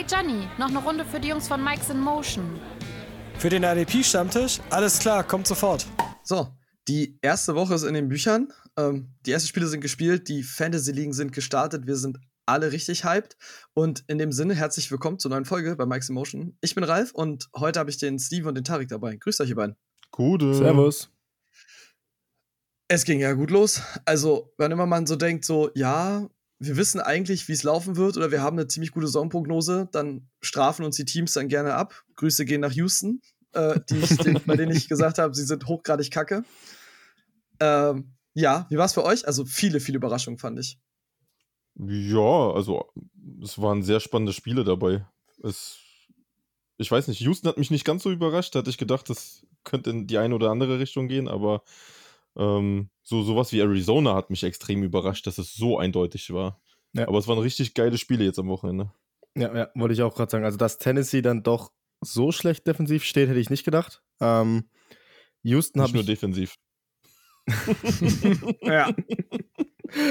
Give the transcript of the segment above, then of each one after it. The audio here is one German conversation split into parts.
Ey Gianni, noch eine Runde für die Jungs von Mike's in Motion. Für den RDP-Stammtisch? Alles klar, kommt sofort. So, die erste Woche ist in den Büchern. Ähm, die ersten Spiele sind gespielt, die Fantasy-Ligen sind gestartet. Wir sind alle richtig hyped. Und in dem Sinne, herzlich willkommen zur neuen Folge bei Mike's Emotion. Ich bin Ralf und heute habe ich den Steve und den Tarik dabei. Grüßt euch, ihr beiden. Gute. Servus. Es ging ja gut los. Also, wenn immer man so denkt, so, ja, wir wissen eigentlich, wie es laufen wird, oder wir haben eine ziemlich gute Saisonprognose, dann strafen uns die Teams dann gerne ab. Grüße gehen nach Houston, äh, die ich, den, bei denen ich gesagt habe, sie sind hochgradig kacke. Ähm, ja, wie war es für euch? Also viele, viele Überraschungen fand ich. Ja, also es waren sehr spannende Spiele dabei. Es, ich weiß nicht, Houston hat mich nicht ganz so überrascht. Da hatte ich gedacht, das könnte in die eine oder andere Richtung gehen, aber ähm, so sowas wie Arizona hat mich extrem überrascht, dass es so eindeutig war. Ja. Aber es waren richtig geile Spiele jetzt am Wochenende. Ja, ja wollte ich auch gerade sagen. Also, dass Tennessee dann doch so schlecht defensiv steht, hätte ich nicht gedacht. Ähm, Houston Nicht habe nur ich. defensiv. Ja.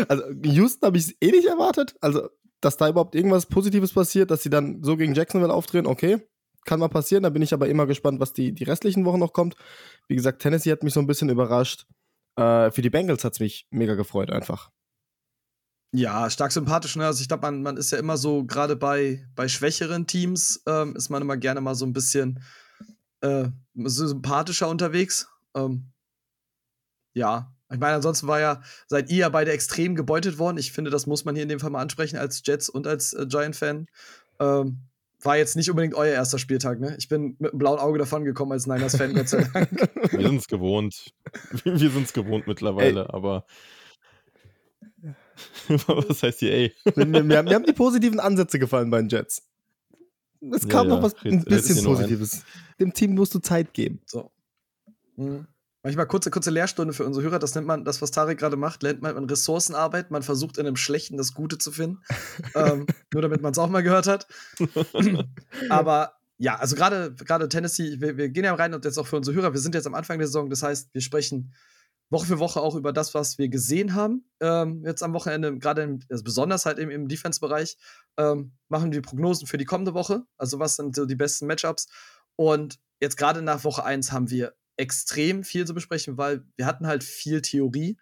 Also, Houston habe ich eh nicht erwartet. Also, dass da überhaupt irgendwas Positives passiert, dass sie dann so gegen Jacksonville aufdrehen, okay. Kann mal passieren. Da bin ich aber immer gespannt, was die, die restlichen Wochen noch kommt. Wie gesagt, Tennessee hat mich so ein bisschen überrascht. Äh, für die Bengals hat es mich mega gefreut, einfach. Ja, stark sympathisch. Ne? Also ich glaube, man, man ist ja immer so, gerade bei, bei schwächeren Teams, ähm, ist man immer gerne mal so ein bisschen äh, sympathischer unterwegs. Ähm, ja, ich meine, ansonsten war ja, seid ihr ja beide extrem gebeutet worden. Ich finde, das muss man hier in dem Fall mal ansprechen als Jets und als äh, Giant-Fan. Ähm, war jetzt nicht unbedingt euer erster Spieltag, ne? Ich bin mit einem blauen Auge davon gekommen als Niners-Fan, Gott sei Dank. Wir sind es gewohnt. Wir sind es gewohnt mittlerweile, aber. Was heißt hier, ey? mir, mir, haben die positiven Ansätze gefallen bei den Jets. Es kam Ja, noch was ja, ein bisschen nur ein. Positives. Dem Team musst du Zeit geben. So. Mhm. Manchmal kurze, kurze Lehrstunde für unsere Hörer. Das nennt man, das, was Tarek gerade macht, nennt man Ressourcenarbeit. Man versucht in einem Schlechten das Gute zu finden. ähm, nur damit man es auch mal gehört hat. Aber ja, also gerade gerade Tennessee, wir, wir gehen ja rein und jetzt auch für unsere Hörer, wir sind jetzt am Anfang der Saison, das heißt, wir sprechen Woche für Woche auch über das, was wir gesehen haben. Ähm, jetzt am Wochenende, gerade also besonders halt im, im Defense-Bereich, ähm, machen wir Prognosen für die kommende Woche. Also, was sind so die besten Matchups? Und jetzt gerade nach Woche 1 haben wir extrem viel zu besprechen, weil wir hatten halt viel Theorie.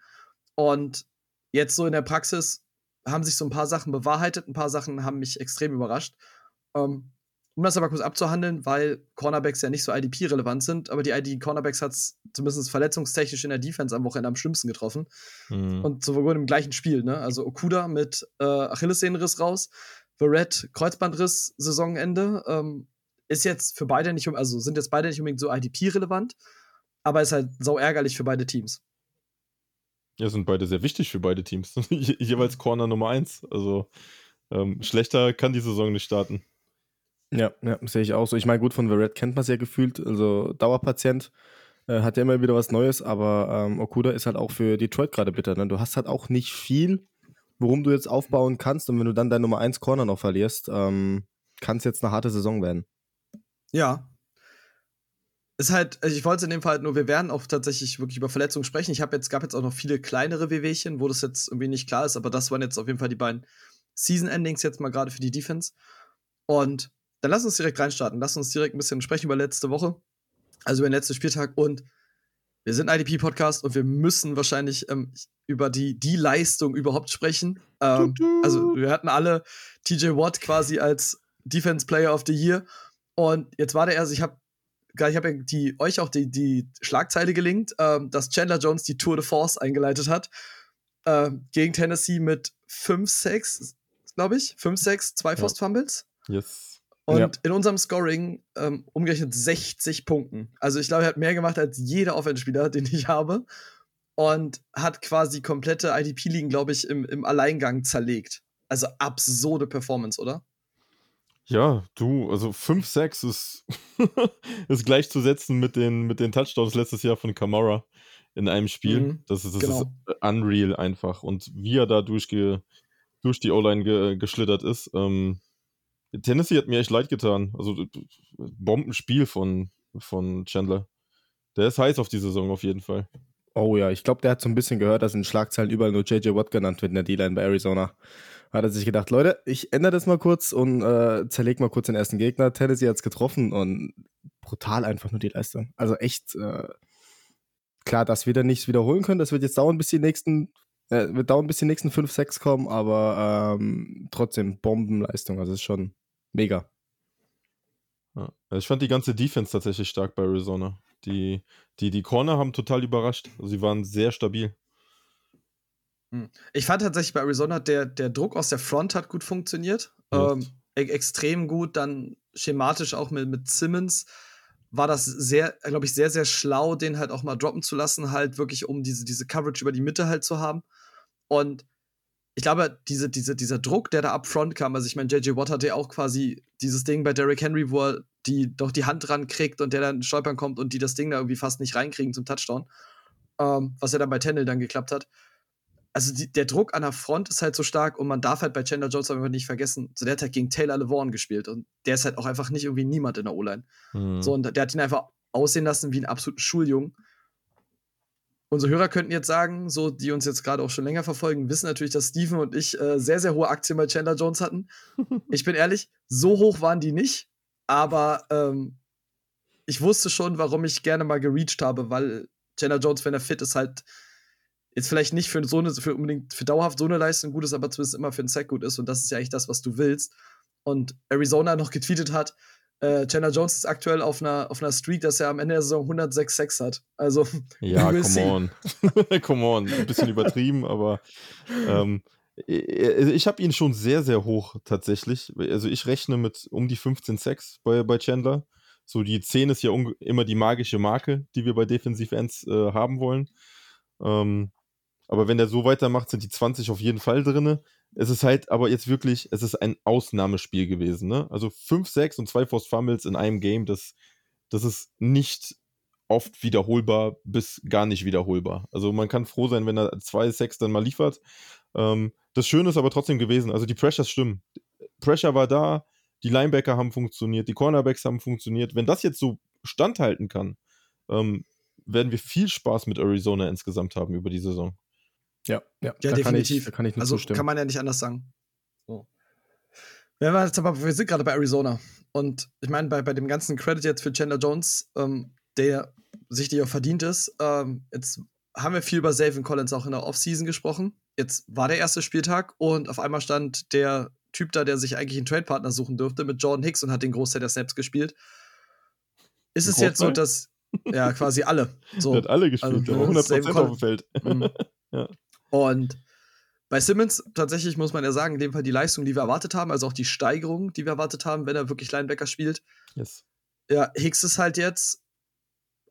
Und jetzt so in der Praxis haben sich so ein paar Sachen bewahrheitet, ein paar Sachen haben mich extrem überrascht. Ähm, um das aber kurz abzuhandeln, weil Cornerbacks ja nicht so IDP-relevant sind, aber die ID-Cornerbacks hat es zumindest verletzungstechnisch in der Defense am Wochenende am schlimmsten getroffen. Hm. Und sowohl im gleichen Spiel, ne? Also Okuda mit äh, Achillessehnenriss raus, Verrett Kreuzbandriss Saisonende. Ähm, ist jetzt für beide nicht, also sind jetzt beide nicht unbedingt so IDP-relevant, aber ist halt sau ärgerlich für beide Teams. Ja, sind beide sehr wichtig für beide Teams. Je jeweils Corner Nummer 1. Also ähm, schlechter kann die Saison nicht starten. Ja, ja, sehe ich auch so. Ich meine, gut, von Verrett kennt man es ja gefühlt, also Dauerpatient, äh, hat ja immer wieder was Neues, aber ähm, Okuda ist halt auch für Detroit gerade bitter. Ne? Du hast halt auch nicht viel, worum du jetzt aufbauen kannst und wenn du dann dein Nummer 1 Corner noch verlierst, ähm, kann es jetzt eine harte Saison werden. Ja. Ist halt, also ich wollte in dem Fall halt nur, wir werden auch tatsächlich wirklich über Verletzungen sprechen. Ich habe jetzt, gab jetzt auch noch viele kleinere Wehwehchen, wo das jetzt irgendwie nicht klar ist, aber das waren jetzt auf jeden Fall die beiden Season-Endings jetzt mal gerade für die Defense. Und dann lass uns direkt reinstarten. Lass uns direkt ein bisschen sprechen über letzte Woche. Also über den letzten Spieltag. Und wir sind ein IDP-Podcast und wir müssen wahrscheinlich ähm, über die, die Leistung überhaupt sprechen. Ähm, also wir hatten alle TJ Watt quasi als Defense Player of the Year. Und jetzt war der erst, ich habe ich habe die, euch auch die, die Schlagzeile gelingt, ähm, dass Chandler Jones die Tour de Force eingeleitet hat. Ähm, gegen Tennessee mit 5-6, glaube ich. 5-6, zwei Ja. Forced Fumbles. Yes. Und Ja. in unserem Scoring ähm, umgerechnet 60 Punkten. Also ich glaube, er hat mehr gemacht als jeder Offenspieler, den ich habe. Und hat quasi komplette IDP-Ligen, glaube ich, im, im Alleingang zerlegt. Also absurde Performance, oder? Ja, du, also 5-6 ist, ist gleichzusetzen mit den, mit den Touchdowns letztes Jahr von Kamara in einem Spiel. Mhm, das ist, das genau. ist unreal einfach. Und wie er da durchge, durch die O-Line ge, geschlittert ist. Ähm, Tennessee hat mir echt leid getan. Also Bombenspiel von, von Chandler. Der ist heiß auf die Saison auf jeden Fall. Oh ja, ich glaube, der hat so ein bisschen gehört, dass in Schlagzeilen überall nur JJ Watt genannt wird in der D-Line bei Arizona. Hat er sich gedacht, Leute, ich ändere das mal kurz und äh, zerleg mal kurz den ersten Gegner. Tennessee hat es getroffen und brutal einfach nur die Leistung. Also echt, äh, klar, dass wir da nichts wiederholen können. Das wird jetzt dauern, bis die nächsten, äh, wird dauern, bis die nächsten 5, 6 kommen, aber ähm, trotzdem Bombenleistung. Also ist schon mega. Ja. Ich fand die ganze Defense tatsächlich stark bei Arizona. Die, die, die Corner haben total überrascht. Also sie waren sehr stabil. Hm. Ich fand tatsächlich bei Arizona, der, der Druck aus der Front hat gut funktioniert. Ja. Ähm, e extrem gut. Dann schematisch auch mit, mit Simmons war das sehr, glaube ich, sehr, sehr schlau, den halt auch mal droppen zu lassen, halt wirklich, um diese, diese Coverage über die Mitte halt zu haben. Und ich glaube, diese, diese, dieser Druck, der da up front kam, also ich meine, JJ Watt hatte ja auch quasi dieses Ding bei Derrick Henry, wo er die doch die Hand dran kriegt und der dann stolpern kommt und die das Ding da irgendwie fast nicht reinkriegen zum Touchdown. Ähm, was ja dann bei Tennell dann geklappt hat. Also die, der Druck an der Front ist halt so stark und man darf halt bei Chandler Jones einfach nicht vergessen, so der hat halt gegen Taylor LeVaughn gespielt und der ist halt auch einfach nicht irgendwie niemand in der O-Line. Mhm. So, und der hat ihn einfach aussehen lassen wie einen absoluten Schuljungen unsere Hörer könnten jetzt sagen, so die uns jetzt gerade auch schon länger verfolgen, wissen natürlich, dass Steven und ich äh, sehr, sehr hohe Aktien bei Chandler Jones hatten. ich bin ehrlich, so hoch waren die nicht, aber ähm, ich wusste schon, warum ich gerne mal gereached habe, weil Chandler Jones, wenn er fit ist, halt jetzt vielleicht nicht für so eine, für unbedingt für dauerhaft so eine Leistung gut ist, aber zumindest immer für einen Sack gut ist und das ist ja eigentlich das, was du willst. Und Arizona noch getweetet hat, äh, Chandler Jones ist aktuell auf einer, auf einer Streak, dass er am Ende der Saison 106 Sex hat. Also, ja, come on. come on. Ein bisschen übertrieben, aber ähm, ich habe ihn schon sehr, sehr hoch tatsächlich. Also, ich rechne mit um die 15 Sex bei, bei Chandler. So, die 10 ist ja immer die magische Marke, die wir bei Defensive Ends äh, haben wollen. Ähm, aber wenn der so weitermacht, sind die 20 auf jeden Fall drin. Es ist halt aber jetzt wirklich, es ist ein Ausnahmespiel gewesen. Ne? Also 5, 6 und 2 Forced Fumbles in einem Game, das, das ist nicht oft wiederholbar bis gar nicht wiederholbar. Also man kann froh sein, wenn er 2, 6 dann mal liefert. Ähm, das Schöne ist aber trotzdem gewesen, also die Pressures stimmen. Pressure war da, die Linebacker haben funktioniert, die Cornerbacks haben funktioniert. Wenn das jetzt so standhalten kann, ähm, werden wir viel Spaß mit Arizona insgesamt haben über die Saison. Ja, ja, ja definitiv. Kann ich, kann ich also zustimmen. kann man ja nicht anders sagen. So. Ja, aber wir sind gerade bei Arizona. Und ich meine, bei, bei dem ganzen Credit jetzt für Chandler Jones, ähm, der sichtlich auch verdient ist, ähm, jetzt haben wir viel über Savin Collins auch in der Offseason gesprochen. Jetzt war der erste Spieltag und auf einmal stand der Typ da, der sich eigentlich einen Trade-Partner suchen dürfte, mit Jordan Hicks und hat den Großteil der Snaps gespielt. Ist es jetzt so, dass ja quasi alle. So. Der hat alle gespielt, also, 100% auf dem Feld. Ja. Und bei Simmons tatsächlich muss man ja sagen, in dem Fall die Leistung, die wir erwartet haben, also auch die Steigerung, die wir erwartet haben, wenn er wirklich Linebacker spielt. Yes. Ja, Hicks ist halt jetzt,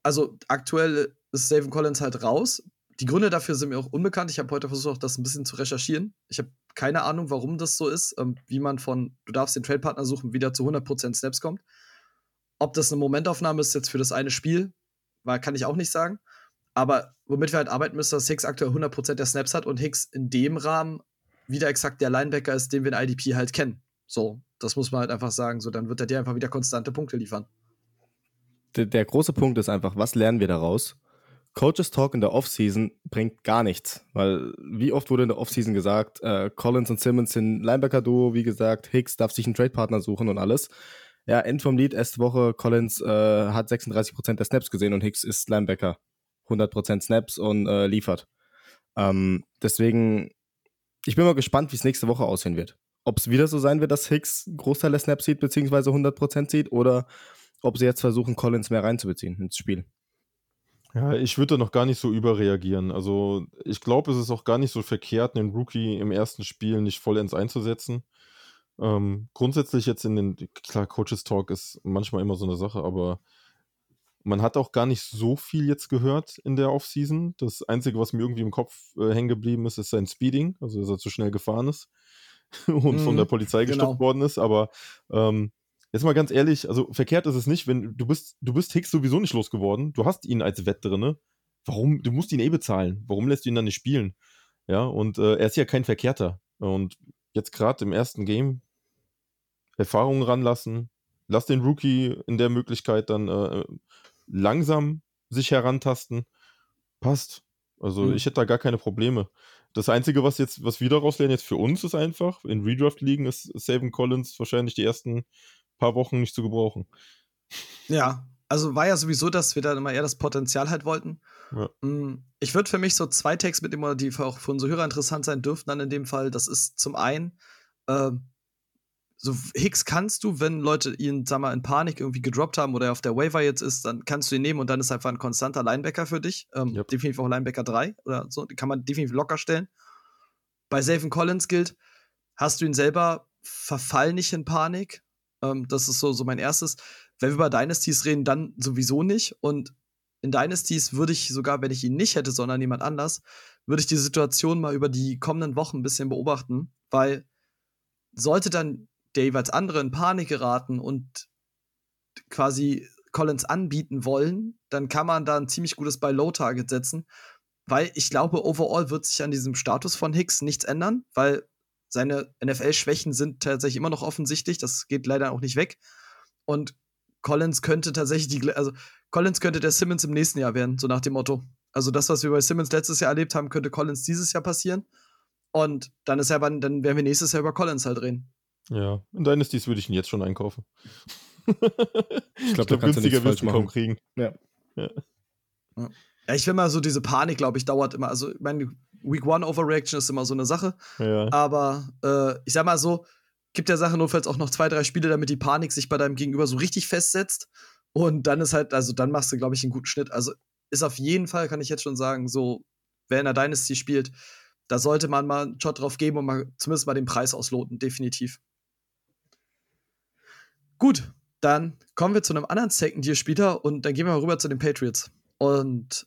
also aktuell ist Savin Collins halt raus. Die Gründe dafür sind mir auch unbekannt. Ich habe heute versucht, das ein bisschen zu recherchieren. Ich habe keine Ahnung, warum das so ist, ähm, wie man von, du darfst den Trade-Partner suchen, wieder zu 100% Snaps kommt. Ob das eine Momentaufnahme ist jetzt für das eine Spiel, war, kann ich auch nicht sagen. Aber womit wir halt arbeiten müssen, dass Hicks aktuell 100% der Snaps hat und Hicks in dem Rahmen wieder exakt der Linebacker ist, den wir in IDP halt kennen. So, das muss man halt einfach sagen. So, dann wird er dir einfach wieder konstante Punkte liefern. Der, der große Punkt ist einfach, was lernen wir daraus? Coaches Talk in der Offseason bringt gar nichts, weil wie oft wurde in der Offseason gesagt, äh, Collins und Simmons sind Linebacker-Duo, wie gesagt, Hicks darf sich einen Trade-Partner suchen und alles. Ja, End vom Lied, erste Woche, Collins äh, hat 36% der Snaps gesehen und Hicks ist Linebacker. 100% Snaps und äh, liefert. Ähm, deswegen, ich bin mal gespannt, wie es nächste Woche aussehen wird. Ob es wieder so sein wird, dass Hicks Großteil der Snaps sieht, beziehungsweise 100% sieht, oder ob sie jetzt versuchen, Collins mehr reinzubeziehen ins Spiel. Ja, ich würde da noch gar nicht so überreagieren. Also, ich glaube, es ist auch gar nicht so verkehrt, einen Rookie im ersten Spiel nicht vollends einzusetzen. Ähm, grundsätzlich jetzt in den, klar, Coaches Talk ist manchmal immer so eine Sache, aber man hat auch gar nicht so viel jetzt gehört in der Offseason. Das Einzige, was mir irgendwie im Kopf äh, hängen geblieben ist, ist sein Speeding, also dass er zu schnell gefahren ist und mm, von der mhm, Polizei genau. gestoppt worden ist. Aber ähm, jetzt mal ganz ehrlich, also verkehrt ist es nicht, wenn du bist, du bist Hicks sowieso nicht losgeworden. Du hast ihn als Wett drinne. Warum? Du musst ihn eh bezahlen. Warum lässt du ihn dann nicht spielen? Ja, und äh, er ist ja kein Verkehrter. Und jetzt gerade im ersten Game Erfahrungen ranlassen. Lass den Rookie in der Möglichkeit dann äh, langsam sich herantasten. Passt. Also Mhm. ich hätte da gar keine Probleme. Das Einzige, was jetzt, was wir daraus lernen jetzt für uns, ist einfach, in Redraft-Ligen ist Savin Collins wahrscheinlich die ersten paar Wochen nicht zu gebrauchen. Ja, also war ja sowieso, dass wir da immer eher das Potenzial halt wollten. Ja. Mm, Ich würde für mich so zwei Tags mitnehmen, die auch für unsere Hörer interessant sein dürften dann in dem Fall. Das ist zum einen, ähm, so Hicks kannst du, wenn Leute ihn, sag mal, in Panik irgendwie gedroppt haben oder er auf der Waiver jetzt ist, dann kannst du ihn nehmen und dann ist einfach ein konstanter Linebacker für dich. Ähm, Yep. Definitiv auch Linebacker 3 oder so, die kann man definitiv locker stellen. Bei Savin Collins gilt, hast du ihn selber, verfall nicht in Panik. Ähm, das ist so, so mein erstes. Wenn wir über Dynasties reden, dann sowieso nicht. Und in Dynasties würde ich sogar, wenn ich ihn nicht hätte, sondern jemand anders, würde ich die Situation mal über die kommenden Wochen ein bisschen beobachten, weil sollte dann der jeweils andere in Panik geraten und quasi Collins anbieten wollen, dann kann man da ein ziemlich gutes Buy-Low-Target setzen, weil ich glaube, overall wird sich an diesem Status von Hicks nichts ändern, weil seine NFL-Schwächen sind tatsächlich immer noch offensichtlich, das geht leider auch nicht weg. Und Collins könnte tatsächlich die, also Collins könnte der Simmons im nächsten Jahr werden, so nach dem Motto. Also das, was wir bei Simmons letztes Jahr erlebt haben, könnte Collins dieses Jahr passieren. Und dann ist ja, dann werden wir nächstes Jahr über Collins halt reden. Ja, in Dynasties würde ich ihn jetzt schon einkaufen. ich glaub, glaube, da kannst du günstiger wirst du kaum machen. kriegen. Ja, ich will mal so diese Panik, glaube ich, dauert immer. Also, ich meine, Week One Overreaction ist immer so eine Sache. Ja. Aber äh, ich sag mal so, gibt der Sache notfalls auch noch zwei, drei Spiele, damit die Panik sich bei deinem Gegenüber so richtig festsetzt. Und dann ist halt, also dann machst du, glaube ich, einen guten Schnitt. Also ist auf jeden Fall, kann ich jetzt schon sagen, so, wer in der Dynasty spielt, da sollte man mal einen Shot drauf geben und mal zumindest mal den Preis ausloten, definitiv. Gut, dann kommen wir zu einem anderen Second-Year-Spieler und dann gehen wir mal rüber zu den Patriots. Und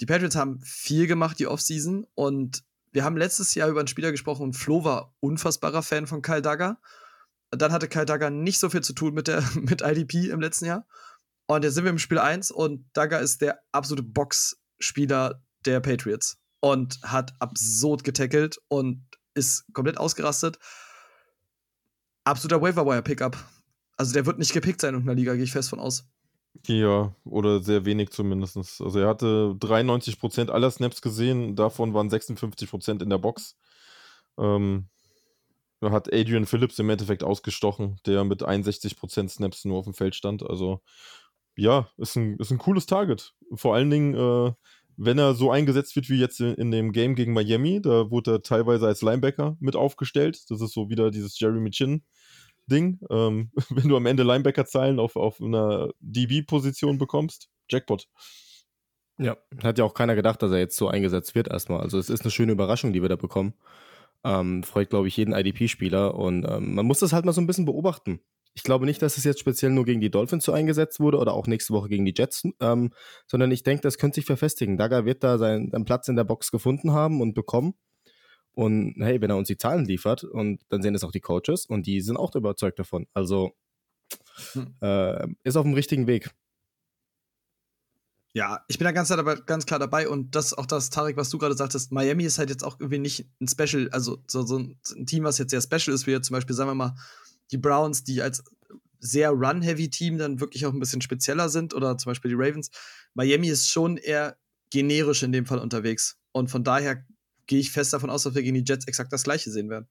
die Patriots haben viel gemacht die Offseason und wir haben letztes Jahr über einen Spieler gesprochen und Flo war unfassbarer Fan von Kyle Dagger. Dann hatte Kyle Dagger nicht so viel zu tun mit, der, mit IDP im letzten Jahr. Und jetzt sind wir im Spiel 1 und Dagger ist der absolute Box-Spieler der Patriots und hat absurd getackelt und ist komplett ausgerastet. Absoluter Waiver-Wire-Pickup. Also der wird nicht gepickt sein in irgendeiner Liga, gehe ich fest von aus. Ja, oder sehr wenig zumindest. Also er hatte 93% aller Snaps gesehen, davon waren 56% in der Box. Ähm, da hat Adrian Phillips im Endeffekt ausgestochen, der mit 61% Snaps nur auf dem Feld stand. Also ja, ist ein, ist ein cooles Target. Vor allen Dingen, äh, wenn er so eingesetzt wird wie jetzt in, in dem Game gegen Miami, da wurde er teilweise als Linebacker mit aufgestellt. Das ist so wieder dieses Jeremy Chin. Ding. Ähm, wenn du am Ende Linebacker-Zahlen auf, auf einer DB-Position bekommst, Jackpot. Ja, hat ja auch keiner gedacht, dass er jetzt so eingesetzt wird erstmal. Also es ist eine schöne Überraschung, die wir da bekommen. Ähm, freut, glaube ich, jeden IDP-Spieler und ähm, man muss das halt mal so ein bisschen beobachten. Ich glaube nicht, dass es jetzt speziell nur gegen die Dolphins so eingesetzt wurde oder auch nächste Woche gegen die Jets, ähm, sondern ich denke, das könnte sich verfestigen. Dagger wird da seinen, seinen Platz in der Box gefunden haben und bekommen. Und hey, wenn er uns die Zahlen liefert, und dann sehen es auch die Coaches und die sind auch überzeugt davon. Also Hm. äh, ist auf dem richtigen Weg. Ja, ich bin da ganz klar, dabei, ganz klar dabei und das auch das, Tarek, was du gerade sagtest, Miami ist halt jetzt auch irgendwie nicht ein Special, also so, so ein, ein Team, was jetzt sehr special ist, wie jetzt zum Beispiel, sagen wir mal, die Browns, die als sehr Run-Heavy-Team dann wirklich auch ein bisschen spezieller sind oder zum Beispiel die Ravens. Miami ist schon eher generisch in dem Fall unterwegs und von daher gehe ich fest davon aus, dass wir gegen die Jets exakt das gleiche sehen werden.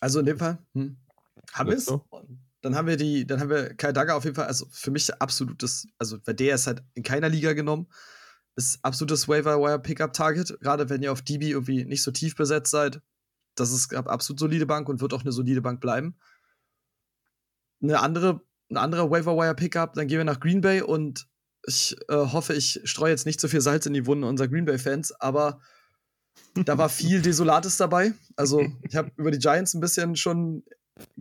Also in dem Fall, hm, haben wir es. Dann haben wir die, dann haben wir Kai Dagger auf jeden Fall, also für mich absolutes, also weil der ist halt in keiner Liga genommen, ist absolutes Waiver Wire Pickup Target, gerade wenn ihr auf DB irgendwie nicht so tief besetzt seid. Das ist eine absolut solide Bank und wird auch eine solide Bank bleiben. Eine andere, ein anderer Waiver Wire Pickup, dann gehen wir nach Green Bay und ich äh, hoffe, ich streue jetzt nicht so viel Salz in die Wunden unserer Green Bay Fans, aber da war viel Desolates dabei. Also, ich habe über die Giants ein bisschen schon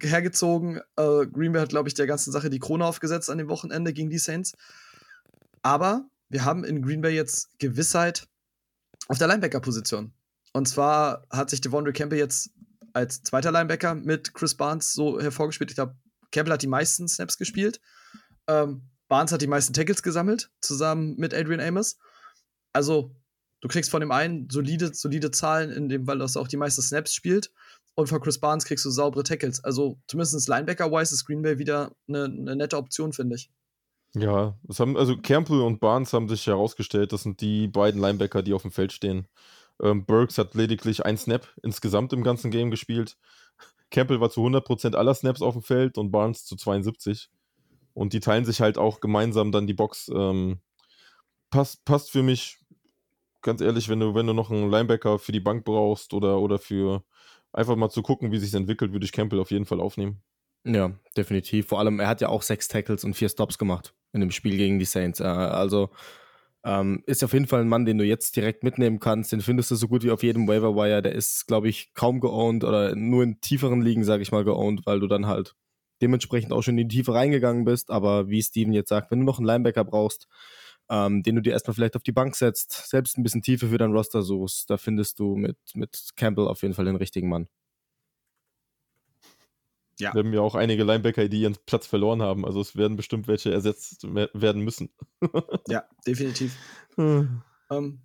hergezogen. Äh, Green Bay hat, glaube ich, der ganzen Sache die Krone aufgesetzt an dem Wochenende gegen die Saints. Aber wir haben in Green Bay jetzt Gewissheit auf der Linebacker-Position. Und zwar hat sich Devondre Campbell jetzt als zweiter Linebacker mit Chris Barnes so hervorgespielt. Ich glaube, Campbell hat die meisten Snaps gespielt. Ähm, Barnes hat die meisten Tackles gesammelt, zusammen mit Adrian Amos. Also, du kriegst von dem einen solide, solide Zahlen, in dem, weil das auch die meisten Snaps spielt. Und von Chris Barnes kriegst du saubere Tackles. Also, zumindest Linebacker-wise ist Green Bay wieder eine, eine nette Option, finde ich. Ja, es haben, also Campbell und Barnes haben sich herausgestellt, das sind die beiden Linebacker, die auf dem Feld stehen. Ähm, Burks hat lediglich ein Snap insgesamt im ganzen Game gespielt. Campbell war zu 100% aller Snaps auf dem Feld und Barnes zu 72. Und die teilen sich halt auch gemeinsam dann die Box. Ähm, passt, passt für mich, ganz ehrlich, wenn du, wenn du noch einen Linebacker für die Bank brauchst oder, oder für einfach mal zu gucken, wie sich entwickelt, würde ich Campbell auf jeden Fall aufnehmen. Ja, definitiv. Vor allem, er hat ja auch sechs Tackles und vier Stops gemacht in dem Spiel gegen die Saints. Äh, also ähm, ist auf jeden Fall ein Mann, den du jetzt direkt mitnehmen kannst. Den findest du so gut wie auf jedem Waiver Wire. Der ist, glaube ich, kaum geowned oder nur in tieferen Ligen, sage ich mal, geowned, weil du dann halt dementsprechend auch schon in die Tiefe reingegangen bist. Aber wie Steven jetzt sagt, wenn du noch einen Linebacker brauchst, ähm, den du dir erstmal vielleicht auf die Bank setzt, selbst ein bisschen Tiefe für dein Roster suchst, da findest du mit, mit Campbell auf jeden Fall den richtigen Mann. Ja. Wir haben ja auch einige Linebacker, die ihren Platz verloren haben. Also es werden bestimmt welche ersetzt werden müssen. ja, definitiv. Hm. Ähm,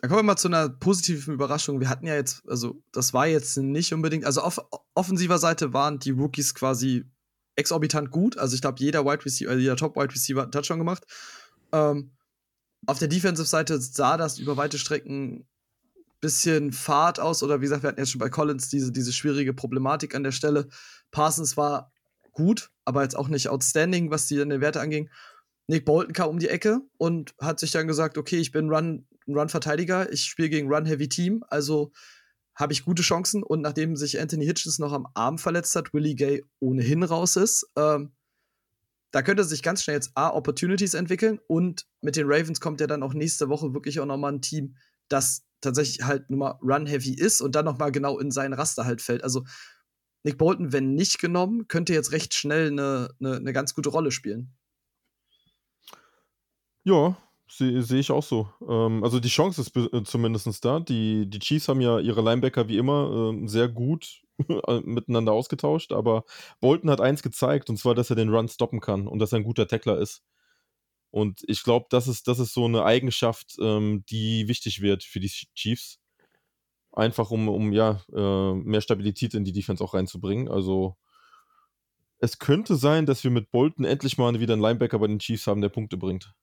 dann kommen wir mal zu einer positiven Überraschung. Wir hatten ja jetzt, also das war jetzt nicht unbedingt, also auf offensiver Seite waren die Rookies quasi exorbitant gut. Also ich glaube, jeder Wide Receiver, jeder Top Wide Receiver hat einen Touchdown gemacht. Ähm, auf der Defensive-Seite sah das über weite Strecken bisschen Fahrt aus, oder wie gesagt, wir hatten jetzt schon bei Collins diese, diese schwierige Problematik an der Stelle. Parsons war gut, aber jetzt auch nicht outstanding, was die, die Werte anging. Nick Bolton kam um die Ecke und hat sich dann gesagt, okay, ich bin Run, Run-Verteidiger, ich spiele gegen Run-Heavy-Team, also habe ich gute Chancen. Und nachdem sich Anthony Hitchens noch am Arm verletzt hat, Willie Gay ohnehin raus ist, ähm, da könnte sich ganz schnell jetzt A, Opportunities entwickeln und mit den Ravens kommt ja dann auch nächste Woche wirklich auch nochmal ein Team, das tatsächlich halt nur mal Run-Heavy ist und dann nochmal genau in seinen Raster halt fällt. Also Nick Bolton, wenn nicht genommen, könnte jetzt recht schnell eine, eine, eine ganz gute Rolle spielen. Ja, sehe seh ich auch so. Ähm, also die Chance ist äh, zumindest da. Die, die Chiefs haben ja ihre Linebacker wie immer äh, sehr gut äh, miteinander ausgetauscht, aber Bolton hat eins gezeigt, und zwar, dass er den Run stoppen kann und dass er ein guter Tackler ist. Und ich glaube, das ist, das ist so eine Eigenschaft, ähm, die wichtig wird für die Chiefs. Einfach um, um ja, äh, mehr Stabilität in die Defense auch reinzubringen. Also es könnte sein, dass wir mit Bolton endlich mal wieder einen Linebacker bei den Chiefs haben, der Punkte bringt.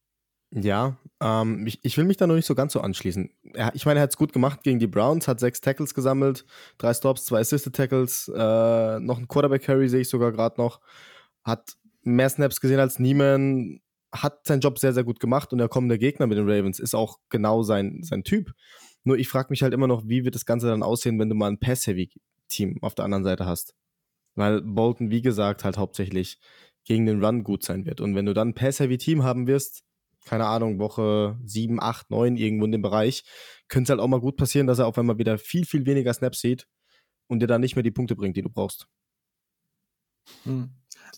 Ja, ähm, ich, ich will mich da noch nicht so ganz so anschließen. Er, ich meine, er hat es gut gemacht gegen die Browns, hat sechs Tackles gesammelt, drei Stops, zwei Assisted Tackles, äh, noch ein Quarterback-Carry sehe ich sogar gerade noch. Hat mehr Snaps gesehen als Niemann, hat seinen Job sehr, sehr gut gemacht und der kommende Gegner mit den Ravens ist auch genau sein, sein Typ. Nur ich frage mich halt immer noch, wie wird das Ganze dann aussehen, wenn du mal ein Pass-Heavy-Team auf der anderen Seite hast. Weil Bolton, wie gesagt, halt hauptsächlich gegen den Run gut sein wird. Und wenn du dann ein Pass-Heavy-Team haben wirst, keine Ahnung, Woche 7, 8, 9 irgendwo in dem Bereich, könnte es halt auch mal gut passieren, dass er auf einmal wieder viel, viel weniger Snaps sieht und dir dann nicht mehr die Punkte bringt, die du brauchst. Hm.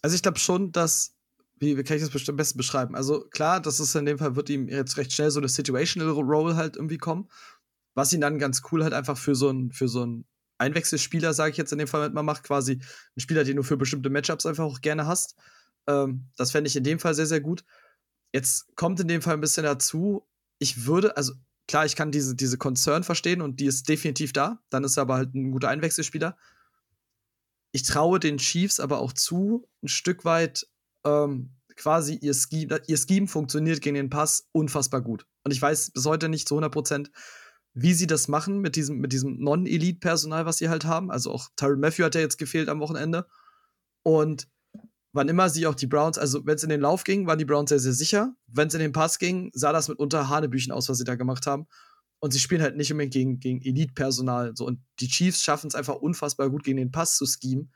Also ich glaube schon, dass wie, wie kann ich das am besten beschreiben? Also klar, das ist in dem Fall, wird ihm jetzt recht schnell so eine Situational Role halt irgendwie kommen, was ihn dann ganz cool halt einfach für so ein, für so ein Einwechselspieler, sage ich jetzt in dem Fall, mal macht, quasi ein Spieler, den du für bestimmte Matchups einfach auch gerne hast. Ähm, das fände ich in dem Fall sehr, sehr gut. Jetzt kommt in dem Fall ein bisschen dazu, ich würde, also klar, ich kann diese, diese Concern verstehen und die ist definitiv da. Dann ist er aber halt ein guter Einwechselspieler. Ich traue den Chiefs aber auch zu, ein Stück weit ähm, quasi ihr Scheme, ihr Scheme funktioniert gegen den Pass unfassbar gut. Und ich weiß bis heute nicht zu 100 Prozent, wie sie das machen mit diesem, mit diesem Non-Elite-Personal, was sie halt haben. Also auch Tyron Matthew hat ja jetzt gefehlt am Wochenende. Und wann immer sie auch die Browns, also wenn es in den Lauf ging, waren die Browns sehr, sehr sicher. Wenn es in den Pass ging, sah das mitunter Hanebüchen aus, was sie da gemacht haben. Und sie spielen halt nicht unbedingt gegen, gegen Elite-Personal. So. Und die Chiefs schaffen es einfach unfassbar gut, gegen den Pass zu schemen.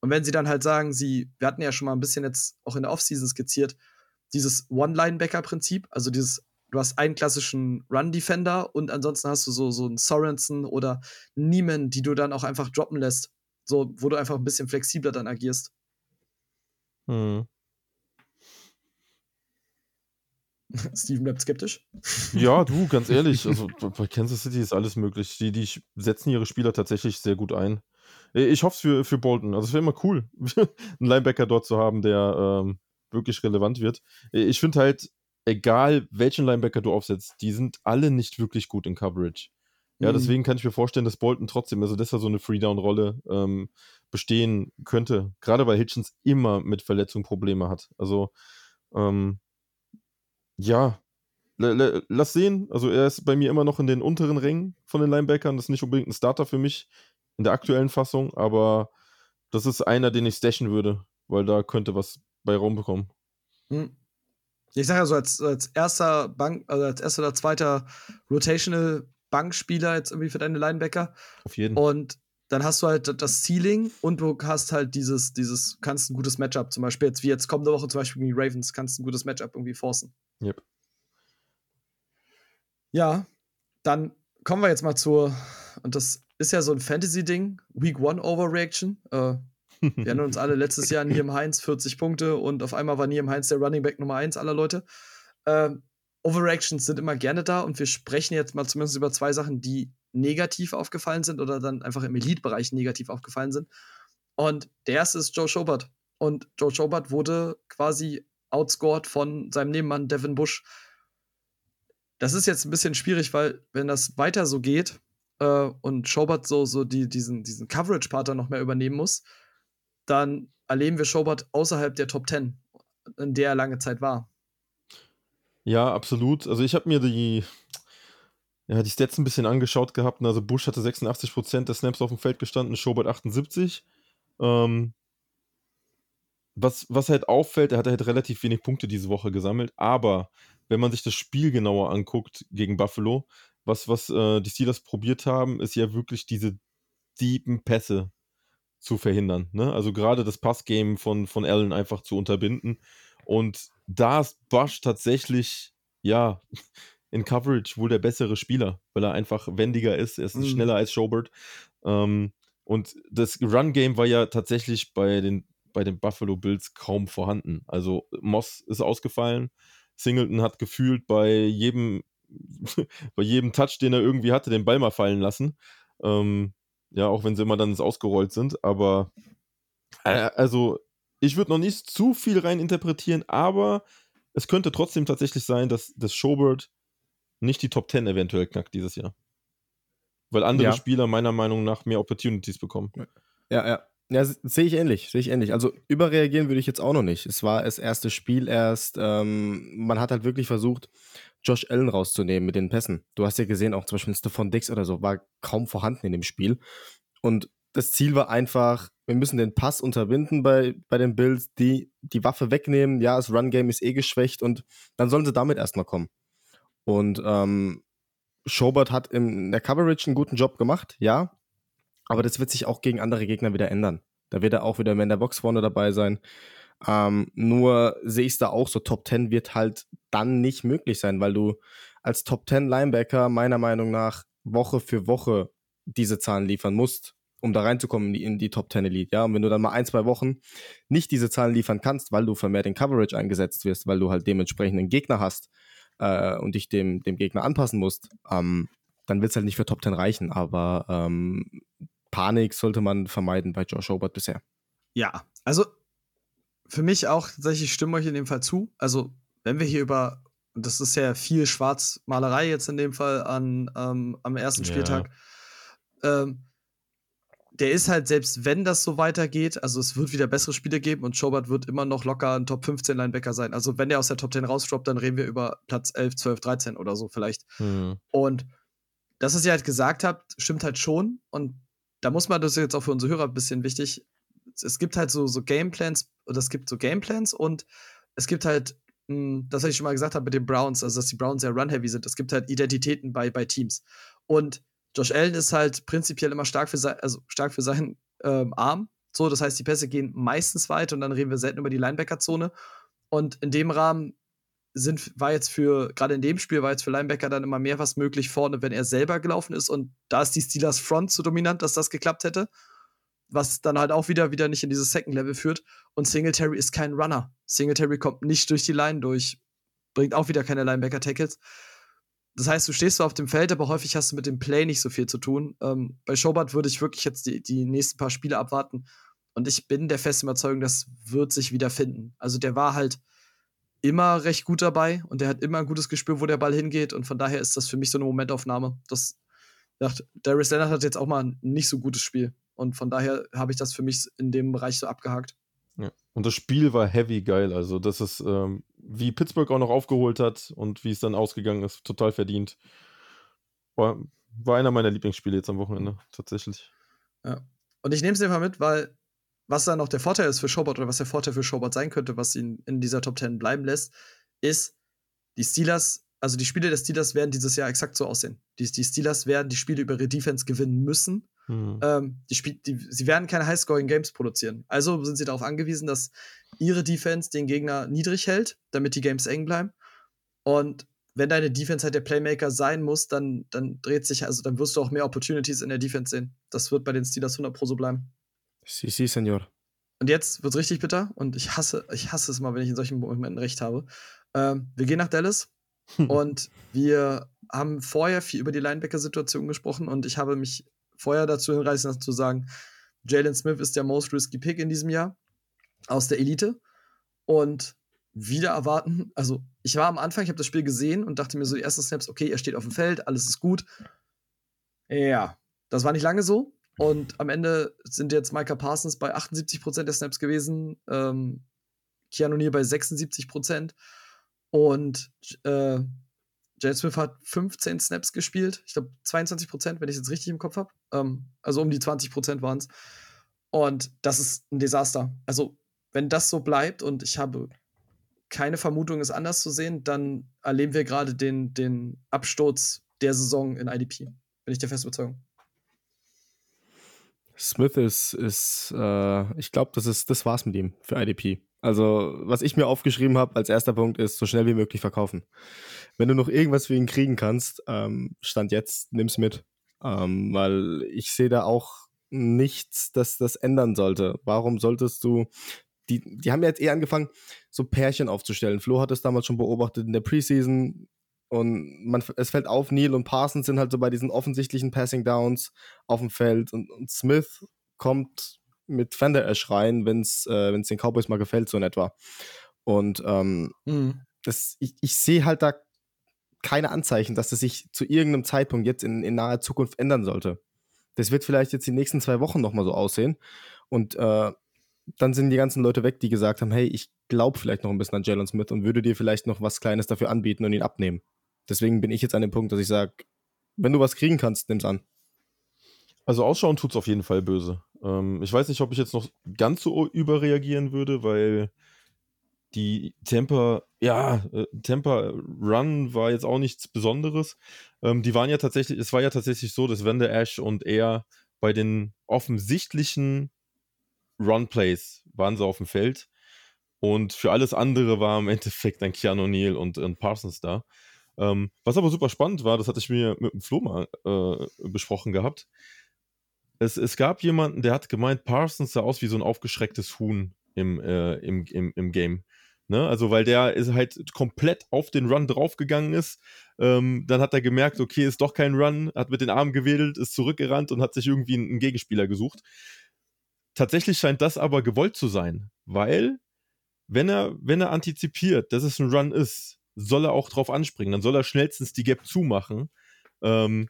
Und wenn sie dann halt sagen, sie, wir hatten ja schon mal ein bisschen jetzt auch in der Offseason skizziert, dieses One-Linebacker-Prinzip, also dieses, du hast einen klassischen Run-Defender und ansonsten hast du so, so einen Sorensen oder Niemann, die du dann auch einfach droppen lässt. So, wo du einfach ein bisschen flexibler dann agierst. Hm. Steven bleibt skeptisch. Ja, du, ganz ehrlich, also bei Kansas City ist alles möglich. Die, die setzen ihre Spieler tatsächlich sehr gut ein. Ich hoffe es für, für Bolton. Also es wäre immer cool, einen Linebacker dort zu haben, der ähm, wirklich relevant wird. Ich finde halt, egal welchen Linebacker du aufsetzt, die sind alle nicht wirklich gut in Coverage. Ja, mhm. deswegen kann ich mir vorstellen, dass Bolton trotzdem, also dass er so eine Free-Down-Rolle ähm, bestehen könnte. Gerade weil Hitchens immer mit Verletzungen Probleme hat. Also Ähm, ja, lass sehen. Also er ist bei mir immer noch in den unteren Rängen von den Linebackern. Das ist nicht unbedingt ein Starter für mich in der aktuellen Fassung, aber das ist einer, den ich stashen würde, weil da könnte was bei Raum bekommen. Hm. Ich sage ja so, als, als erster Bank, also als erster oder zweiter Rotational Bankspieler jetzt irgendwie für deine Linebacker. Auf jeden. Und dann hast du halt das Ceiling und du hast halt dieses, dieses, kannst ein gutes Matchup, zum Beispiel jetzt wie jetzt kommende Woche zum Beispiel gegen die Ravens, kannst ein gutes Matchup irgendwie forcen. Yep. Ja, dann kommen wir jetzt mal zur, und das ist ja so ein Fantasy-Ding, Week One Overreaction. Äh, wir erinnern uns alle letztes Jahr an Niem Heinz, 40 Punkte und auf einmal war Niem Heinz der Running Back Nummer 1 aller Leute. Äh, Overreactions sind immer gerne da und wir sprechen jetzt mal zumindest über zwei Sachen, die negativ aufgefallen sind oder dann einfach im Elite-Bereich negativ aufgefallen sind. Und der erste ist Joe Schobert. Und Joe Schobert wurde quasi outscored von seinem Nebenmann Devin Bush. Das ist jetzt ein bisschen schwierig, weil wenn das weiter so geht äh, und Schobert so, so die, diesen, diesen Coverage-Part dann noch mehr übernehmen muss, dann erleben wir Schobert außerhalb der Top 10, in der er lange Zeit war. Ja, absolut. Also ich habe mir die, ja, die Stats ein bisschen angeschaut gehabt. Also Bush hatte 86% der Snaps auf dem Feld gestanden, Schobert 78. Ähm, was, was halt auffällt, er hat halt relativ wenig Punkte diese Woche gesammelt, aber wenn man sich das Spiel genauer anguckt gegen Buffalo, was, was äh, die Steelers probiert haben, ist ja wirklich diese deepen Pässe zu verhindern. Ne? Also gerade das Passgame von, von Allen einfach zu unterbinden. Und da ist Bush tatsächlich, ja, in Coverage wohl der bessere Spieler, weil er einfach wendiger ist, er ist mhm. schneller als Schobert. Ähm, und das Run-Game war ja tatsächlich bei den, bei den Buffalo Bills kaum vorhanden. Also Moss ist ausgefallen, Singleton hat gefühlt bei jedem, bei jedem Touch, den er irgendwie hatte, den Ball mal fallen lassen. Ähm, ja, auch wenn sie immer dann ausgerollt sind, aber äh, also ich würde noch nicht zu viel rein interpretieren, aber es könnte trotzdem tatsächlich sein, dass das Schobert nicht die Top 10 eventuell knackt dieses Jahr. Weil andere ja. Spieler meiner Meinung nach mehr Opportunities bekommen. Ja, ja. Ja, sehe ich ähnlich, sehe ich ähnlich. Also überreagieren würde ich jetzt auch noch nicht. Es war das erste Spiel erst. Ähm, man hat halt wirklich versucht, Josh Allen rauszunehmen mit den Pässen. Du hast ja gesehen, auch zum Beispiel Stephon Dix oder so war kaum vorhanden in dem Spiel. Und das Ziel war einfach, wir müssen den Pass unterbinden bei, bei den Bills, die die Waffe wegnehmen. Ja, das Run-Game ist eh geschwächt und dann sollen sie damit erstmal kommen. Und ähm, Schobert hat in der Coverage einen guten Job gemacht, ja. Aber das wird sich auch gegen andere Gegner wieder ändern. Da wird er auch wieder mehr in der Box vorne dabei sein. Ähm, nur sehe ich es da auch so, Top 10 wird halt dann nicht möglich sein, weil du als Top 10 Linebacker meiner Meinung nach Woche für Woche diese Zahlen liefern musst, um da reinzukommen in die, in die Top 10 Elite. Ja, und wenn du dann mal ein, zwei Wochen nicht diese Zahlen liefern kannst, weil du vermehrt in Coverage eingesetzt wirst, weil du halt dementsprechend einen Gegner hast, äh, und dich dem, dem Gegner anpassen musst, ähm, dann wird es halt nicht für Top 10 reichen. Aber ähm, Panik sollte man vermeiden bei Josh Hobart bisher. Ja, also für mich auch tatsächlich, stimme euch in dem Fall zu. Also, wenn wir hier über, und das ist ja viel Schwarzmalerei jetzt in dem Fall an, ähm, am ersten Spieltag, ja. ähm, der ist halt, selbst wenn das so weitergeht, also es wird wieder bessere Spiele geben und Schobert wird immer noch locker ein Top 15 Linebacker sein. Also wenn der aus der Top 10 rausdroppt, dann reden wir über Platz 11, 12, 13 oder so vielleicht. Mhm. Und das, was ihr halt gesagt habt, stimmt halt schon. Und da muss man, das ist jetzt auch für unsere Hörer ein bisschen wichtig, es gibt halt so, so Gameplans, oder es gibt so Gameplans und es gibt halt, mh, hm, das, was ich schon mal gesagt habe mit den Browns, also dass die Browns sehr run-heavy sind, es gibt halt Identitäten bei, bei Teams. Und Josh Allen ist halt prinzipiell immer stark für, sein, also stark für seinen ähm, Arm. So, das heißt, die Pässe gehen meistens weit und dann reden wir selten über die Linebacker-Zone. Und in dem Rahmen sind, war jetzt für, gerade in dem Spiel war jetzt für Linebacker dann immer mehr was möglich vorne, wenn er selber gelaufen ist. Und da ist die Steelers Front so dominant, dass das geklappt hätte. Was dann halt auch wieder, wieder nicht in dieses Second Level führt. Und Singletary ist kein Runner. Singletary kommt nicht durch die Line durch, bringt auch wieder keine Linebacker-Tackles. Das heißt, du stehst zwar auf dem Feld, aber häufig hast du mit dem Play nicht so viel zu tun. Ähm, bei Schobert würde ich wirklich jetzt die, die nächsten paar Spiele abwarten. Und ich bin der festen Überzeugung, das wird sich wieder finden. Also der war halt immer recht gut dabei und der hat immer ein gutes Gespür, wo der Ball hingeht. Und von daher ist das für mich so eine Momentaufnahme. Das, Darius Leonard hat jetzt auch mal ein nicht so gutes Spiel. Und von daher habe ich das für mich in dem Bereich so abgehakt. Und das Spiel war heavy geil. Also, das ist, ähm, wie Pittsburgh auch noch aufgeholt hat und wie es dann ausgegangen ist, total verdient. War, war einer meiner Lieblingsspiele jetzt am Wochenende, tatsächlich. Ja. Und ich nehme es einfach mit, weil was dann noch der Vorteil ist für Schobert oder was der Vorteil für Schobert sein könnte, was ihn in dieser Top 10 bleiben lässt, ist, die Steelers, also die Spiele der Steelers werden dieses Jahr exakt so aussehen. Die, die Steelers werden die Spiele über ihre Defense gewinnen müssen. Mhm. Ähm, die Spiel, die, sie werden keine High-Scoring-Games produzieren. Also sind sie darauf angewiesen, dass ihre Defense den Gegner niedrig hält, damit die Games eng bleiben. Und wenn deine Defense halt der Playmaker sein muss, dann, dann dreht sich, also dann wirst du auch mehr Opportunities in der Defense sehen. Das wird bei den Steelers 100 Pro so bleiben. Si, si, Senor. Und jetzt wird's richtig bitter und ich hasse, ich hasse es mal, wenn ich in solchen Momenten recht habe. Ähm, wir gehen nach Dallas und wir haben vorher viel über die Linebacker-Situation gesprochen und ich habe mich vorher dazu hinreißen lassen zu sagen, Jalen Smith ist der most risky Pick in diesem Jahr aus der Elite und wieder erwarten, also ich war am Anfang, ich habe das Spiel gesehen und dachte mir so die ersten Snaps, okay, er steht auf dem Feld, alles ist gut. Ja, das war nicht lange so. Und am Ende sind jetzt Micah Parsons bei 78% der Snaps gewesen, ähm, Keanu Neal bei 76% und äh, Jalen Smith hat 15 Snaps gespielt. Ich glaube 22%, wenn ich es jetzt richtig im Kopf habe. Ähm, also um die 20% waren es. Und das ist ein Desaster. Also, wenn das so bleibt und ich habe keine Vermutung, es anders zu sehen, dann erleben wir gerade den, den Absturz der Saison in IDP. Bin ich der festen Überzeugung. Smith ist, ist äh, ich glaube, das ist, das war's mit ihm für IDP. Also, was ich mir aufgeschrieben habe als erster Punkt ist, so schnell wie möglich verkaufen. Wenn du noch irgendwas für ihn kriegen kannst, ähm, Stand jetzt, nimm's mit. Ähm, weil ich sehe da auch nichts, das das ändern sollte. Warum solltest du, die, die haben ja jetzt eher angefangen, so Pärchen aufzustellen. Flo hat es damals schon beobachtet in der Preseason. Und man, es fällt auf, Neil und Parsons sind halt so bei diesen offensichtlichen Passing Downs auf dem Feld. Und, und Smith kommt mit Fender Ash rein, wenn es äh, den Cowboys mal gefällt, so in etwa. Und ähm, mhm. das, ich, ich sehe halt da keine Anzeichen, dass es sich zu irgendeinem Zeitpunkt jetzt in, in naher Zukunft ändern sollte. Das wird vielleicht jetzt die nächsten zwei Wochen nochmal so aussehen. Und äh, dann sind die ganzen Leute weg, die gesagt haben, hey, ich glaube vielleicht noch ein bisschen an Jalen Smith und würde dir vielleicht noch was Kleines dafür anbieten und ihn abnehmen. Deswegen bin ich jetzt an dem Punkt, dass ich sage, wenn du was kriegen kannst, nimm's an. Also ausschauen tut's auf jeden Fall böse. Ähm, ich weiß nicht, ob ich jetzt noch ganz so überreagieren würde, weil die Temper, ja, äh, Temper Run war jetzt auch nichts Besonderes. Ähm, die waren ja tatsächlich, es war ja tatsächlich so, dass Wende Ash und er bei den offensichtlichen Run Plays waren sie auf dem Feld. Und für alles andere war im Endeffekt dann Keanu Neal und, und Parsons da. Ähm, was aber super spannend war, das hatte ich mir mit dem Flo mal äh, besprochen gehabt. Es, es gab jemanden, der hat gemeint, Parsons sah aus wie so ein aufgeschrecktes Huhn im, äh, im, im, im Game. Ne? Also, weil der ist halt komplett auf den Run draufgegangen ist. Ähm, dann hat er gemerkt, okay, ist doch kein Run, hat mit den Armen gewedelt, ist zurückgerannt und hat sich irgendwie einen, Gegenspieler gesucht. Tatsächlich scheint das aber gewollt zu sein, weil, wenn er, wenn er antizipiert, dass es ein Run ist, soll er auch drauf anspringen. Dann soll er schnellstens die Gap zumachen. Ähm,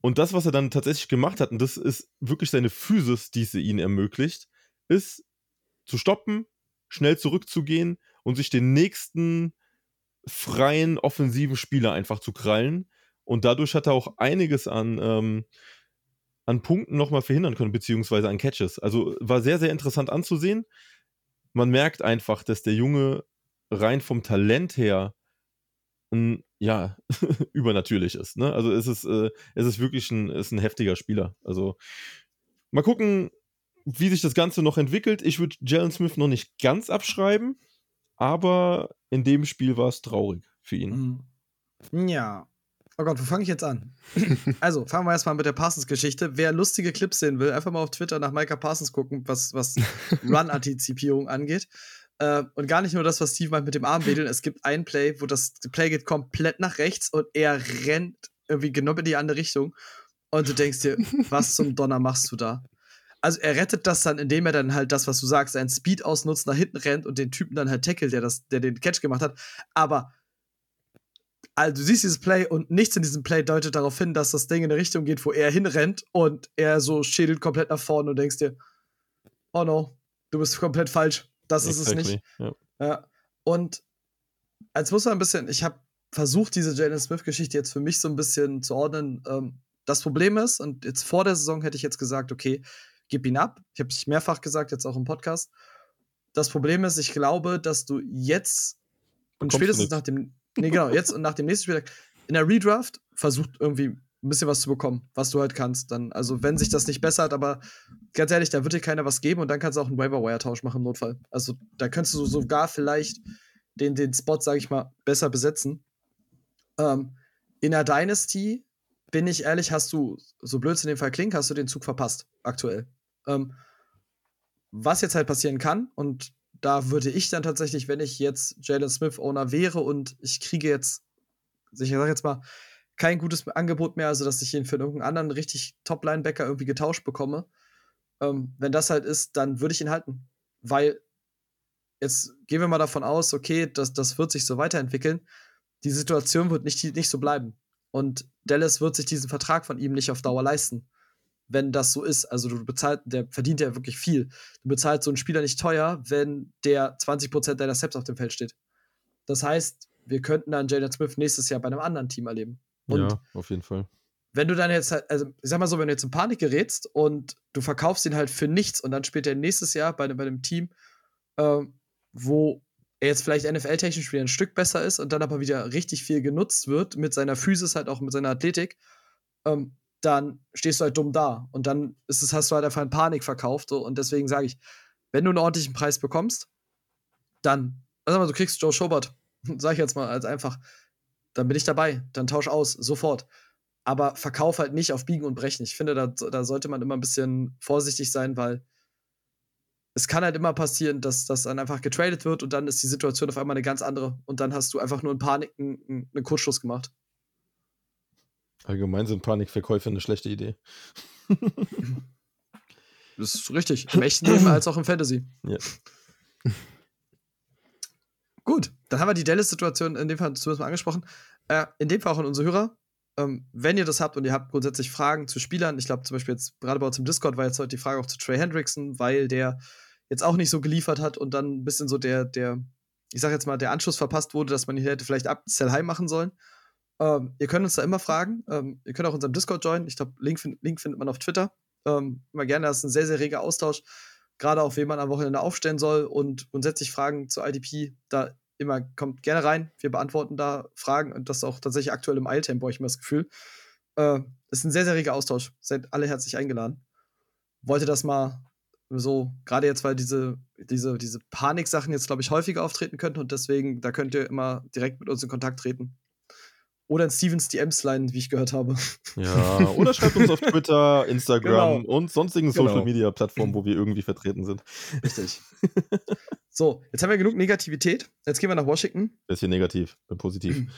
und das, was er dann tatsächlich gemacht hat, und das ist wirklich seine Physis, die sie ihn ermöglicht, ist zu stoppen, schnell zurückzugehen und sich den nächsten freien offensiven Spieler einfach zu krallen. Und dadurch hat er auch einiges an, ähm, an Punkten nochmal verhindern können, beziehungsweise an Catches. Also war sehr, sehr interessant anzusehen. Man merkt einfach, dass der Junge rein vom Talent her ein, ja, übernatürlich ist. Ne? Also es ist, äh, es ist wirklich ein, ist ein heftiger Spieler. Also mal gucken, wie sich das Ganze noch entwickelt. Ich würde Jalen Smith noch nicht ganz abschreiben, aber in dem Spiel war es traurig für ihn. Mhm. Ja. Oh Gott, wo fange ich jetzt an? also, fangen wir erstmal mit der Parsons-Geschichte. Wer lustige Clips sehen will, einfach mal auf Twitter nach Micah Parsons gucken, was, was Run-Antizipierung angeht. Äh, und gar nicht nur das, was Steve meint mit dem Armwedeln. Es gibt ein Play, wo das Play geht komplett nach rechts und er rennt irgendwie genau in die andere Richtung. Und du denkst dir, was zum Donner machst du da? Also er rettet das dann, indem er dann halt das, was du sagst, seinen Speed ausnutzt, nach hinten rennt und den Typen dann halt tackelt, der, das, der den Catch gemacht hat. Aber also du siehst dieses Play und nichts in diesem Play deutet darauf hin, dass das Ding in eine Richtung geht, wo er hinrennt und er so schädelt komplett nach vorne und denkst dir, oh no, du bist komplett falsch Das ist es nicht. Ja. Ja. Und als muss man ein bisschen, ich habe versucht, diese Jalen Smith-Geschichte jetzt für mich so ein bisschen zu ordnen. Ähm, das Problem ist, und jetzt vor der Saison hätte ich jetzt gesagt, okay, gib ihn ab. Ich habe es mehrfach gesagt, jetzt auch im Podcast. Das Problem ist, ich glaube, dass du jetzt und spätestens nach dem, nee, genau, jetzt und nach dem nächsten Spieltag in der Redraft versucht irgendwie ein bisschen was zu bekommen, was du halt kannst. Dann, also wenn sich das nicht bessert, aber ganz ehrlich, da wird dir keiner was geben und dann kannst du auch einen Waiver-Wire-Tausch machen im Notfall. Also da könntest du sogar vielleicht den, den Spot, sag ich mal, besser besetzen. Ähm, in der Dynasty, bin ich ehrlich, hast du, so blöd es in dem Fall klingt, hast du den Zug verpasst, aktuell. Ähm, was jetzt halt passieren kann, und da würde ich dann tatsächlich, wenn ich jetzt Jalen Smith Owner wäre und ich kriege jetzt, ich sag jetzt mal, kein gutes Angebot mehr, also dass ich ihn für irgendeinen anderen richtig Top-Linebacker irgendwie getauscht bekomme, ähm, wenn das halt ist, dann würde ich ihn halten. Weil jetzt gehen wir mal davon aus, okay, das, das wird sich so weiterentwickeln. Die Situation wird nicht, nicht so bleiben. Und Dallas wird sich diesen Vertrag von ihm nicht auf Dauer leisten, wenn das so ist. Also du bezahlst, der verdient ja wirklich viel. Du bezahlst so einen Spieler nicht teuer, wenn der 20% deiner Steps auf dem Feld steht. Das heißt, wir könnten dann Jalen Smith nächstes Jahr bei einem anderen Team erleben. Und ja, auf jeden Fall. wenn du dann jetzt halt, also ich sag mal so, wenn du jetzt in Panik gerätst und du verkaufst ihn halt für nichts und dann spielt er nächstes Jahr bei, bei einem Team, ähm, wo er jetzt vielleicht NFL-technisch wieder ein Stück besser ist und dann aber wieder richtig viel genutzt wird, mit seiner Physis, halt auch mit seiner Athletik, ähm, dann stehst du halt dumm da. Und dann ist es, hast du halt einfach in Panik verkauft. So, und deswegen sage ich, wenn du einen ordentlichen Preis bekommst, dann, also mal, du kriegst Joe Schobert, sag ich jetzt mal als einfach, dann bin ich dabei, dann tausch aus, sofort. Aber verkauf halt nicht auf Biegen und Brechen. Ich finde, da, da sollte man immer ein bisschen vorsichtig sein, weil es kann halt immer passieren, dass das dann einfach getradet wird und dann ist die Situation auf einmal eine ganz andere. Und dann hast du einfach nur in Panik einen, einen Kurzschluss gemacht. Allgemein sind Panikverkäufe eine schlechte Idee. Das ist richtig. Im echten Leben als auch im Fantasy. Ja. Gut, dann haben wir die Dallas-Situation in dem Fall zumindest mal angesprochen. Äh, in dem Fall auch an unsere Hörer. Ähm, wenn ihr das habt und ihr habt grundsätzlich Fragen zu Spielern, ich glaube zum Beispiel jetzt gerade bei uns im Discord war jetzt heute die Frage auch zu Trey Hendrickson, weil der jetzt auch nicht so geliefert hat und dann ein bisschen so der, der, ich sag jetzt mal, der Anschluss verpasst wurde, dass man hier hätte vielleicht ab Sell High machen sollen. Ähm, ihr könnt uns da immer fragen. Ähm, ihr könnt auch unserem Discord joinen. Ich glaube, Link, fin- Link findet man auf Twitter. Ähm, immer gerne, das ist ein sehr, sehr reger Austausch. Gerade auch, wen man am Wochenende aufstellen soll und grundsätzlich Fragen zu IDP. Da immer kommt gerne rein. Wir beantworten da Fragen und das auch tatsächlich aktuell im Eiltempo, habe ich immer das Gefühl. Äh, ist ein sehr, sehr reger Austausch. Seid alle herzlich eingeladen. Wollte das mal so, gerade jetzt, weil diese, diese, diese Paniksachen jetzt, glaube ich, häufiger auftreten könnten und deswegen, da könnt ihr immer direkt mit uns in Kontakt treten. Oder in Stevens DMs leinen, wie ich gehört habe. Ja, oder schreibt uns auf Twitter, Instagram Genau. und sonstigen Genau. Social Media Plattformen, wo wir irgendwie vertreten sind. Richtig. so, jetzt haben wir genug Negativität. Jetzt gehen wir nach Washington. Bisschen negativ, bin positiv.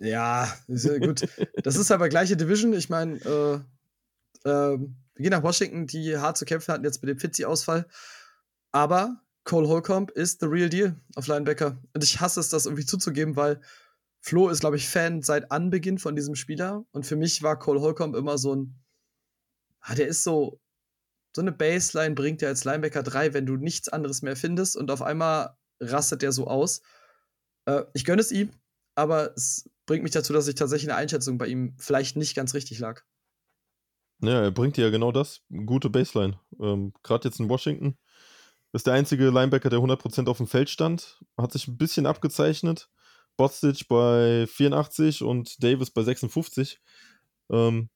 Ja, ja gut. Das ist aber gleiche Division. Ich meine, äh, ähm, wir gehen nach Washington, die hart zu kämpfen hatten jetzt mit dem Fitzy-Ausfall. Aber Cole Holcomb ist the real deal auf Linebacker. Und ich hasse es, das irgendwie zuzugeben, weil Flo ist, glaube ich, Fan seit Anbeginn von diesem Spieler. Und für mich war Cole Holcomb immer so ein. Ah, der ist so. So eine Baseline bringt er als Linebacker 3, wenn du nichts anderes mehr findest. Und auf einmal rastet der so aus. Äh, ich gönne es ihm, aber es bringt mich dazu, dass ich tatsächlich eine Einschätzung bei ihm vielleicht nicht ganz richtig lag. Ja, er bringt dir ja genau das. Gute Baseline. Ähm, Gerade jetzt in Washington. Ist der einzige Linebacker, der 100% auf dem Feld stand. Hat sich ein bisschen abgezeichnet. Bostic bei 84 und Davis bei 56. Ähm,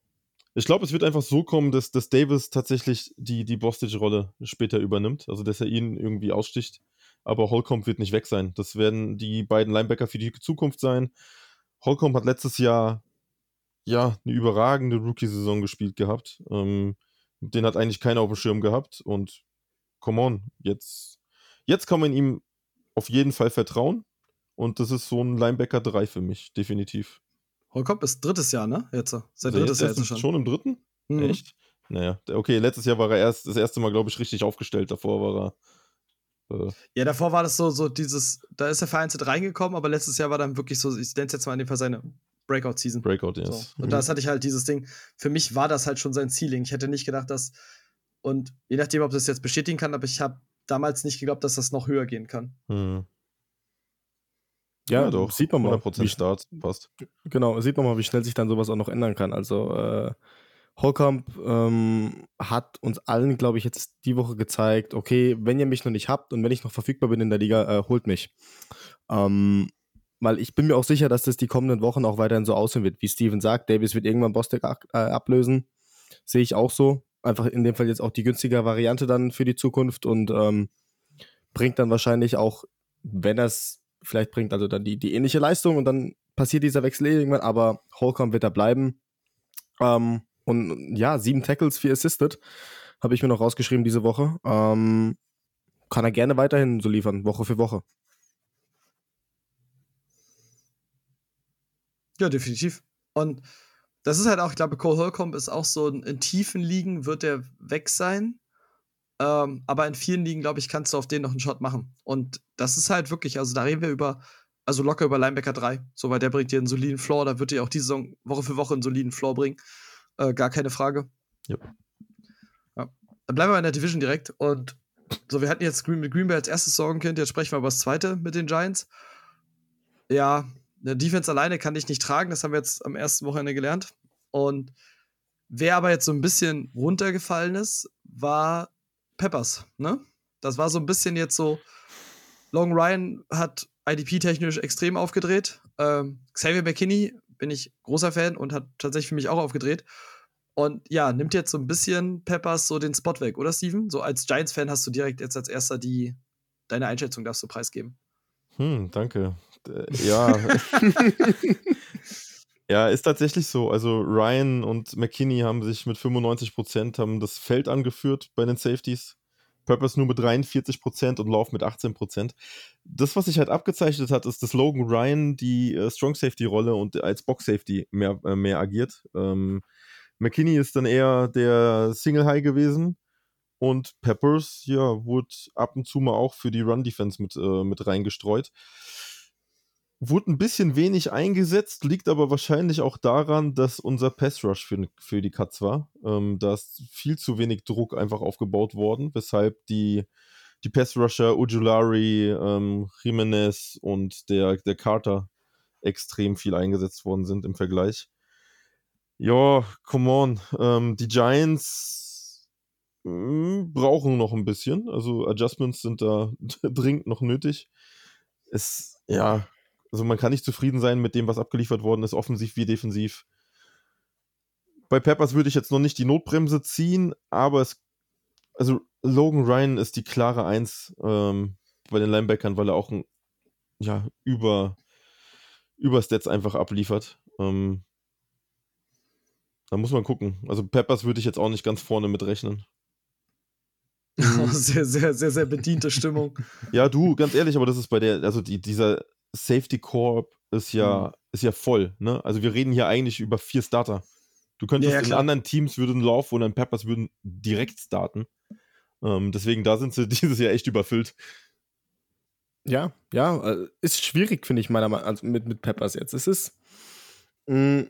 ich glaube, es wird einfach so kommen, dass, dass Davis tatsächlich die, die Bostic-Rolle später übernimmt. Also, dass er ihn irgendwie aussticht. Aber Holcomb wird nicht weg sein. Das werden die beiden Linebacker für die Zukunft sein. Holcomb hat letztes Jahr ja eine überragende Rookie-Saison gespielt gehabt. Ähm, den hat eigentlich keiner auf dem Schirm gehabt. Und come on, jetzt, jetzt kann man ihm auf jeden Fall vertrauen. Und das ist so ein Linebacker 3 für mich, definitiv. Holcomb ist drittes Jahr, ne? Jetzt. Seit drittes Jahr jetzt schon. schon im dritten? Mhm. Echt? Naja, okay, letztes Jahr war er erst das erste Mal, glaube ich, richtig aufgestellt. Davor war er. Äh, Ja, davor war das so, so dieses, da ist er vereinzelt reingekommen, aber letztes Jahr war dann wirklich so, ich nenne es jetzt mal in dem Fall seine Breakout-Season. Breakout, So. yes. Und Mhm. das hatte ich halt dieses Ding. Für mich war das halt schon sein Ceiling. Ich hätte nicht gedacht, dass. Und je nachdem, ob das jetzt bestätigen kann, aber ich habe damals nicht geglaubt, dass das noch höher gehen kann. Hm. Ja, doch. Sieht man mal. 100% Start, passt. Genau, sieht man mal, wie schnell sich dann sowas auch noch ändern kann. Also, äh, Holcomb ähm, hat uns allen, glaube ich, jetzt die Woche gezeigt, okay, wenn ihr mich noch nicht habt und wenn ich noch verfügbar bin in der Liga, äh, holt mich. Ähm, weil ich bin mir auch sicher, dass das die kommenden Wochen auch weiterhin so aussehen wird. Wie Steven sagt, Davis wird irgendwann Bostek äh, ablösen. Sehe ich auch so. Einfach in dem Fall jetzt auch die günstige Variante dann für die Zukunft und ähm, bringt dann wahrscheinlich auch, wenn er es vielleicht bringt, also dann die, die ähnliche Leistung und dann passiert dieser Wechsel eh irgendwann, aber Holcomb wird da bleiben. Ähm, und ja, sieben Tackles, vier Assisted, habe ich mir noch rausgeschrieben diese Woche. Ähm, kann er gerne weiterhin so liefern, Woche für Woche. Ja, definitiv. Und das ist halt auch, ich glaube, Cole Holcomb ist auch so, in, in tiefen Ligen wird er weg sein. Ähm, aber in vielen Ligen, glaube ich, kannst du auf den noch einen Shot machen. Und das ist halt wirklich, also da reden wir über, also locker über Linebacker 3. So, weil der bringt dir einen soliden Floor, da wird dir auch diese Saison Woche für Woche einen soliden Floor bringen. Äh, gar keine Frage. Ja. ja. Dann bleiben wir in der Division direkt. Und so, wir hatten jetzt Green, mit Green Bay als erstes Sorgenkind, jetzt sprechen wir über das zweite mit den Giants. Ja, eine Defense alleine kann ich nicht tragen, das haben wir jetzt am ersten Wochenende gelernt. Und wer aber jetzt so ein bisschen runtergefallen ist, war Peppers, ne? Das war so ein bisschen jetzt so. Long Ryan hat IDP-technisch extrem aufgedreht. Ähm, Xavier McKinney bin ich großer Fan und hat tatsächlich für mich auch aufgedreht. Und ja, nimmt jetzt so ein bisschen Peppers so den Spot weg, oder Steven? So als Giants-Fan hast du direkt jetzt als erster die, deine Einschätzung darfst du preisgeben. Hm, danke. Ja. ja, ist tatsächlich so. Also Ryan und McKinney haben sich mit 95 Prozent haben das Feld angeführt bei den Safeties. Purpose nur mit 43 Prozent und Lauf mit 18 Prozent. Das, was sich halt abgezeichnet hat, ist, dass Logan Ryan die äh, Strong Safety Rolle und als Box Safety mehr, äh, mehr agiert. Ähm, McKinney ist dann eher der Single High gewesen und Peppers, ja, wurde ab und zu mal auch für die Run Defense mit, äh, mit reingestreut. Wurde ein bisschen wenig eingesetzt, liegt aber wahrscheinlich auch daran, dass unser Pass Rush für, für die Cuts war. Ähm, da ist viel zu wenig Druck einfach aufgebaut worden, weshalb die, die Pass Rusher Ujulari, ähm, Jimenez und der, der Carter extrem viel eingesetzt worden sind im Vergleich. Ja, come on. Ähm, die Giants hm, brauchen noch ein bisschen. Also Adjustments sind da dringend noch nötig. Es, ja, also man kann nicht zufrieden sein mit dem, was abgeliefert worden ist, offensiv wie defensiv. Bei Peppers würde ich jetzt noch nicht die Notbremse ziehen, aber es, also Logan Ryan ist die klare Eins ähm, bei den Linebackern, weil er auch ein, ja, über, über Stats einfach abliefert. Ähm, da muss man gucken. Also Peppers würde ich jetzt auch nicht ganz vorne mitrechnen. sehr, sehr, sehr, sehr bediente Stimmung. ja, du, ganz ehrlich, aber das ist bei der, also die, dieser Safety Corp ist ja, mhm. ist ja voll. Ne? Also wir reden hier eigentlich über vier Starter. Du könntest ja, ja, in anderen Teams würden laufen und dann Peppers würden direkt starten. Ähm, deswegen, da sind sie dieses Jahr echt überfüllt. Ja, ja, äh, ist schwierig, finde ich, meiner Meinung nach, also mit, mit Peppers jetzt. Es ist mh, mm,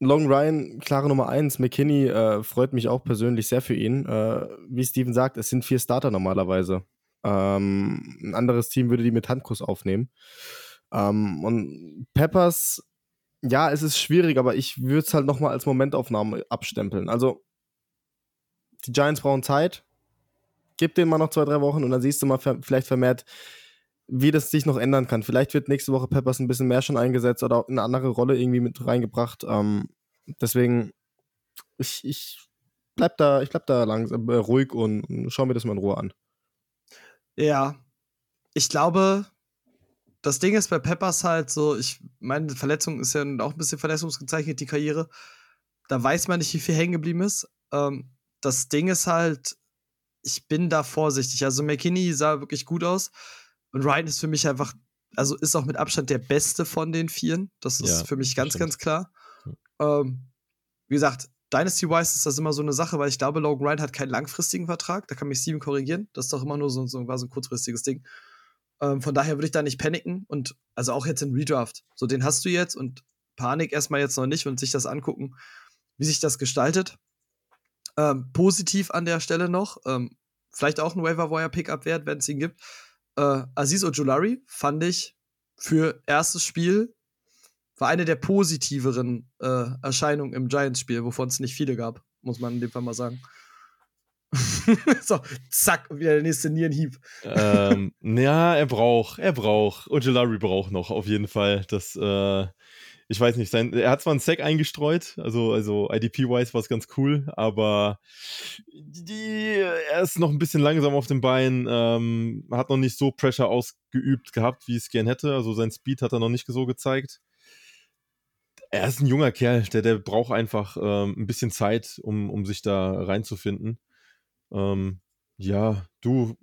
Long Ryan, klare Nummer eins. McKinney äh, freut mich auch persönlich sehr für ihn. Äh, wie Steven sagt, es sind vier Starter normalerweise. Ähm, ein anderes Team würde die mit Handkuss aufnehmen. Ähm, und Peppers, ja, es ist schwierig, aber ich würde es halt nochmal als Momentaufnahme abstempeln. Also, die Giants brauchen Zeit. Gib denen mal noch zwei, drei Wochen und dann siehst du mal ver vielleicht vermehrt, wie das sich noch ändern kann. Vielleicht wird nächste Woche Peppers ein bisschen mehr schon eingesetzt oder eine andere Rolle irgendwie mit reingebracht. Ähm, deswegen, ich, ich bleib da, ich bleib da langsam äh, ruhig und, und schau mir das mal in Ruhe an. Ja, ich glaube, das Ding ist bei Peppers halt so, ich meine, Verletzung ist ja auch ein bisschen verletzungsgezeichnet, die Karriere. Da weiß man nicht, wie viel hängen geblieben ist. Ähm, das Ding ist halt, ich bin da vorsichtig. Also McKinney sah wirklich gut aus. Und Ryan ist für mich einfach, also ist auch mit Abstand der Beste von den Vieren. Das ist ja, für mich ganz, ganz klar. Ähm, wie gesagt, Dynasty-wise ist das immer so eine Sache, weil ich glaube, Logan Ryan hat keinen langfristigen Vertrag. Da kann mich Steven korrigieren. Das ist doch immer nur so, so, war so ein kurzfristiges Ding. Ähm, von daher würde ich da nicht paniken und also auch jetzt in Redraft. So, den hast du jetzt und Panik erstmal jetzt noch nicht und sich das angucken, wie sich das gestaltet. Ähm, positiv an der Stelle noch, ähm, vielleicht auch ein Waiver Wire Pickup wert, wenn es ihn gibt. Äh, Aziz Ojulari fand ich für erstes Spiel war eine der positiveren äh, Erscheinungen im Giants-Spiel, wovon es nicht viele gab, muss man in dem Fall mal sagen. so, zack, wieder der nächste Nierenhieb. ähm, ja, er braucht, er braucht. Ojulari braucht noch, auf jeden Fall. Das, äh, ich weiß nicht, sein, er hat zwar einen Sack eingestreut, also, also IDP-wise war es ganz cool, aber die, er ist noch ein bisschen langsam auf den Beinen, ähm, hat noch nicht so Pressure ausgeübt gehabt, wie es gern hätte. Also sein Speed hat er noch nicht so gezeigt. Er ist ein junger Kerl, der, der braucht einfach ähm, ein bisschen Zeit, um, um sich da reinzufinden. Ähm, ja, du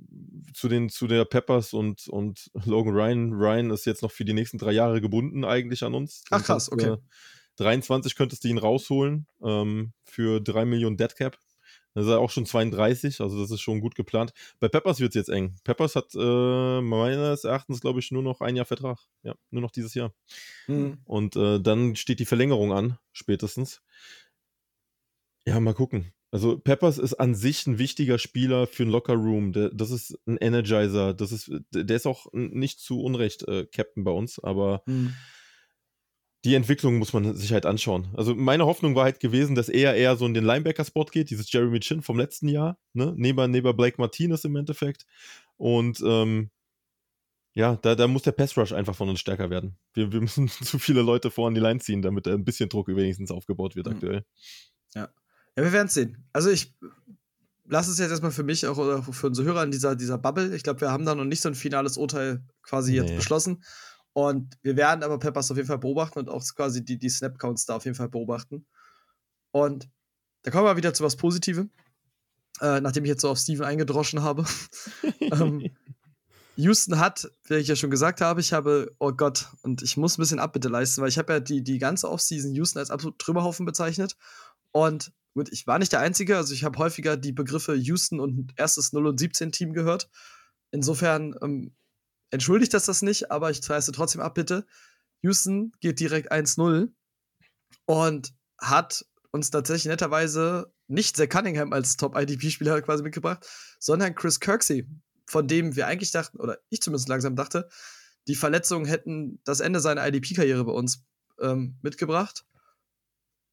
zu den zu der Peppers und, und Logan Ryan. Ryan ist jetzt noch für die nächsten drei Jahre gebunden eigentlich an uns. Ach krass, okay. Äh, 23 könntest du ihn rausholen ähm, für 3 Millionen Deadcap. Das ist er auch schon 32, also das ist schon gut geplant. Bei Peppers wird es jetzt eng. Peppers hat äh, meines Erachtens, glaube ich, nur noch ein Jahr Vertrag. Ja, nur noch dieses Jahr. Mhm. Und äh, dann steht die Verlängerung an, spätestens. Ja, mal gucken. Also Peppers ist an sich ein wichtiger Spieler für einen Lockerroom. Der, das ist ein Energizer. Das ist, der ist auch nicht zu Unrecht äh, Captain bei uns, aber mhm. Die Entwicklung muss man sich halt anschauen. Also meine Hoffnung war halt gewesen, dass er eher so in den Linebacker-Spot geht, dieses Jeremy Chin vom letzten Jahr, ne? neben, neben Blake Martinez im Endeffekt. Und ähm, ja, da, da muss der Pass Rush einfach von uns stärker werden. Wir, wir müssen zu viele Leute vor an die Line ziehen, damit ein bisschen Druck wenigstens aufgebaut wird mhm. aktuell. Ja. Ja, wir werden es sehen. Also ich lasse es jetzt erstmal für mich auch oder für unsere Hörer in dieser, dieser Bubble. Ich glaube, wir haben da noch nicht so ein finales Urteil quasi nee. jetzt beschlossen. Und wir werden aber Peppers auf jeden Fall beobachten und auch quasi die, die Snap-Counts da auf jeden Fall beobachten. Und da kommen wir wieder zu was Positivem. Äh, nachdem ich jetzt so auf Steven eingedroschen habe. ähm, Houston hat, wie ich ja schon gesagt habe, ich habe, oh Gott, und ich muss ein bisschen Abbitte leisten, weil ich habe ja die, die ganze Offseason Houston als absolut Trümmerhaufen bezeichnet. Und Gut, ich war nicht der Einzige, also ich habe häufiger die Begriffe Houston und erstes 0 und 17 Team gehört. Insofern ähm, entschuldigt das das nicht, aber ich leiste trotzdem ab, bitte. Houston geht direkt 1-0 und hat uns tatsächlich netterweise nicht Zach Cunningham als Top-IDP-Spieler quasi mitgebracht, sondern Chris Kirksey, von dem wir eigentlich dachten, oder ich zumindest langsam dachte, die Verletzungen hätten das Ende seiner IDP-Karriere bei uns ähm, mitgebracht.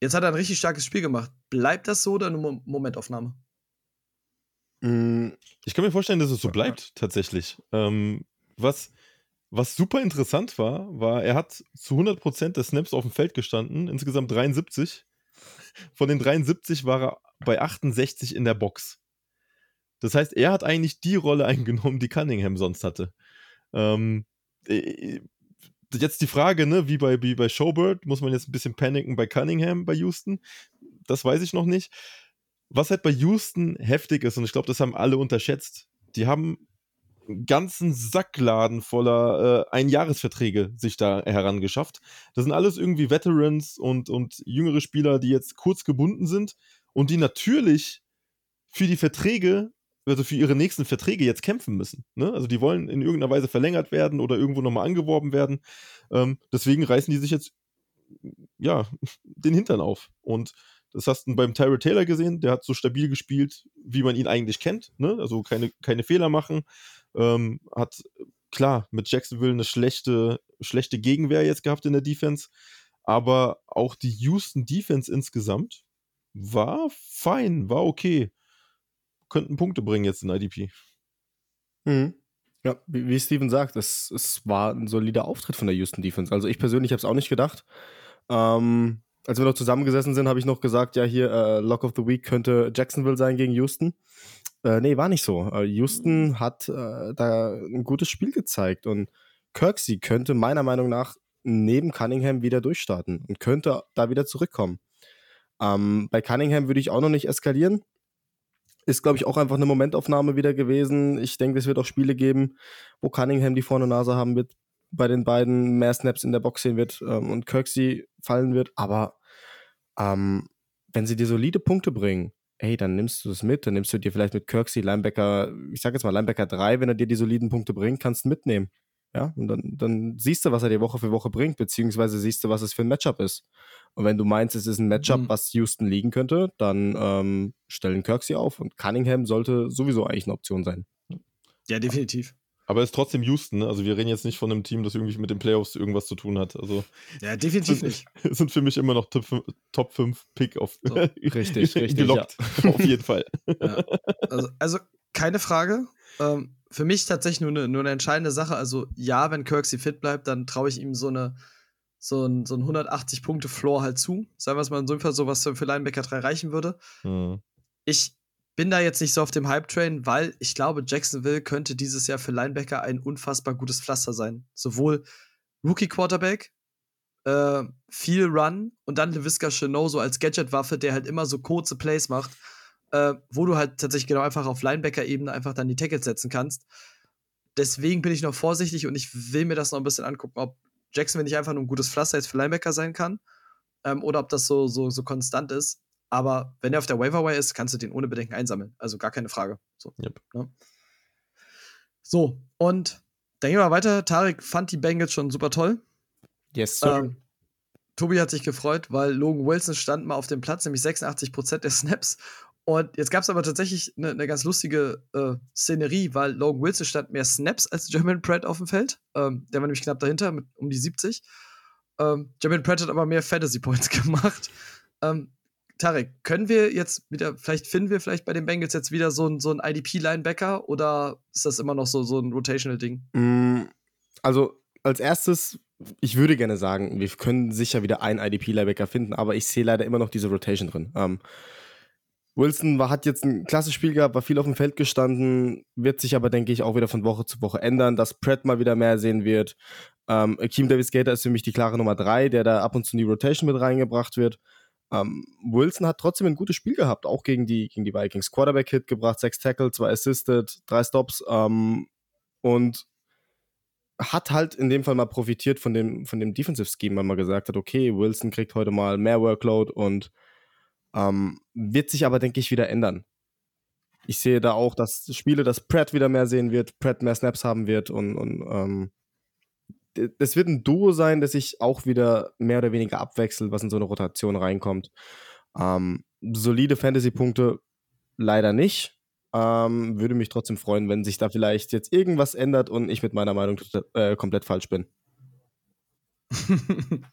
Jetzt hat er ein richtig starkes Spiel gemacht. Bleibt das so oder eine Momentaufnahme? Mm, ich kann mir vorstellen, dass es so bleibt, tatsächlich. Ähm, was, was super interessant war, war, er hat zu 100% der Snaps auf dem Feld gestanden, insgesamt 73. Von den 73 war er bei 68 in der Box. Das heißt, er hat eigentlich die Rolle eingenommen, die Cunningham sonst hatte. Ähm, äh, jetzt die Frage, ne, wie bei, wie bei Showbird, muss man jetzt ein bisschen paniken bei Cunningham bei Houston? Das weiß ich noch nicht. Was halt bei Houston heftig ist, und ich glaube, das haben alle unterschätzt, die haben ganzen Sackladen voller äh, Einjahresverträge sich da herangeschafft. Das sind alles irgendwie Veterans und, und jüngere Spieler, die jetzt kurz gebunden sind und die natürlich für die Verträge also für ihre nächsten Verträge jetzt kämpfen müssen. Ne? Also die wollen in irgendeiner Weise verlängert werden oder irgendwo nochmal angeworben werden. Ähm, deswegen reißen die sich jetzt ja den Hintern auf. Und das hast du beim Tyra Taylor gesehen, der hat so stabil gespielt, wie man ihn eigentlich kennt. Ne? Also keine, keine Fehler machen. Ähm, hat klar mit Jacksonville eine schlechte, schlechte Gegenwehr jetzt gehabt in der Defense. Aber auch die Houston Defense insgesamt war fein, war okay könnten Punkte bringen jetzt in IDP. Mhm. Ja, wie, wie, Steven sagt, es, es war ein solider Auftritt von der Houston Defense. Also ich persönlich habe es auch nicht gedacht. Ähm, als wir noch zusammengesessen sind, habe ich noch gesagt, ja, hier äh, Lock of the Week könnte Jacksonville sein gegen Houston. Äh, nee, war nicht so. Äh, Houston hat äh, da ein gutes Spiel gezeigt und Kirksey könnte meiner Meinung nach neben Cunningham wieder durchstarten und könnte da wieder zurückkommen. Ähm, bei Cunningham würde ich auch noch nicht eskalieren ist, glaube ich, auch einfach eine Momentaufnahme wieder gewesen. Ich denke, es wird auch Spiele geben, wo Cunningham die vorne Nase haben wird, bei den beiden mehr Snaps in der Box sehen wird ähm, und Kirksey fallen wird. Aber ähm, wenn sie dir solide Punkte bringen, ey, dann nimmst du es mit. Dann nimmst du dir vielleicht mit Kirksey, Linebacker, ich sag jetzt mal Linebacker 3, wenn er dir die soliden Punkte bringt, kannst du mitnehmen. Ja, und dann, dann siehst du, was er dir Woche für Woche bringt, beziehungsweise siehst du, was es für ein Matchup ist. Und wenn du meinst, es ist ein Matchup, Mhm. was Houston liegen könnte, dann ähm, stellen Kirksey auf und Cunningham sollte sowieso eigentlich eine Option sein. Ja, definitiv. Aber ist trotzdem Houston, ne? Also wir reden jetzt nicht von einem Team, das irgendwie mit den Playoffs irgendwas zu tun hat. Also Ja, definitiv sind, nicht. sind für mich immer noch Top 5, Top 5 Pick auf So. Richtig, richtig, gelockt. Auf jeden Fall. Ja. Also, also keine Frage. Ähm, für mich tatsächlich nur eine, nur eine entscheidende Sache. Also ja, wenn Kirksey fit bleibt, dann traue ich ihm so eine so ein, so ein 180 Punkte Floor halt zu. Sagen wir es mal in so einem Fall, so was für Linebacker 3 reichen würde. Hm. Ich bin da jetzt nicht so auf dem Hype-Train, weil ich glaube, Jacksonville könnte dieses Jahr für Linebacker ein unfassbar gutes Pflaster sein. Sowohl Rookie-Quarterback, äh, viel Run und dann LeVisca Chenot so als Gadget-Waffe, der halt immer so kurze Plays macht, äh, wo du halt tatsächlich genau einfach auf Linebacker-Ebene einfach dann die Tackles setzen kannst. Deswegen bin ich noch vorsichtig und ich will mir das noch ein bisschen angucken, ob Jacksonville nicht einfach nur ein gutes Pflaster jetzt für Linebacker sein kann ähm, oder ob das so, so, so konstant ist. Aber wenn er auf der Waiver ist, kannst du den ohne Bedenken einsammeln. Also gar keine Frage. So, Yep. ne? so und dann gehen wir weiter. Tarek fand die Bengals schon super toll. Yes, sir. Ähm, Tobi hat sich gefreut, weil Logan Wilson stand mal auf dem Platz, nämlich 86% der Snaps. Und jetzt gab es aber tatsächlich eine ne ganz lustige äh, Szenerie, weil Logan Wilson stand mehr Snaps als Jermaine Pratt auf dem Feld. Ähm, der war nämlich knapp dahinter mit um die 70. Ähm, Jermaine Pratt hat aber mehr Fantasy Points gemacht. Ähm, Tarek, können wir jetzt wieder, vielleicht finden wir vielleicht bei den Bengals jetzt wieder so ein, so IDP-Linebacker oder ist das immer noch so, so ein Rotational-Ding? Mm, Also, als erstes, ich würde gerne sagen, wir können sicher wieder einen IDP-Linebacker finden, aber ich sehe leider immer noch diese Rotation drin. Ähm, Wilson war, hat jetzt ein klasse Spiel gehabt, war viel auf dem Feld gestanden, wird sich aber, denke ich, auch wieder von Woche zu Woche ändern, dass Pratt mal wieder mehr sehen wird. Ähm, Akeem Davis Gator ist für mich die klare Nummer drei, der da ab und zu in die Rotation mit reingebracht wird. Ähm, Wilson hat trotzdem ein gutes Spiel gehabt, auch gegen die, gegen die Vikings. Quarterback-Hit gebracht, sechs Tackles, zwei Assisted, drei Stops ähm, und hat halt in dem Fall mal profitiert von dem, von dem Defensive Scheme, weil man gesagt hat, okay, Wilson kriegt heute mal mehr Workload und ähm, wird sich aber, denke ich, wieder ändern. Ich sehe da auch, dass Spiele, dass Pratt wieder mehr sehen wird, Pratt mehr Snaps haben wird und, und ähm, das wird ein Duo sein, das sich auch wieder mehr oder weniger abwechselt, was in so eine Rotation reinkommt. Ähm, solide Fantasy-Punkte leider nicht. Ähm, würde mich trotzdem freuen, wenn sich da vielleicht jetzt irgendwas ändert und ich mit meiner Meinung äh, komplett falsch bin.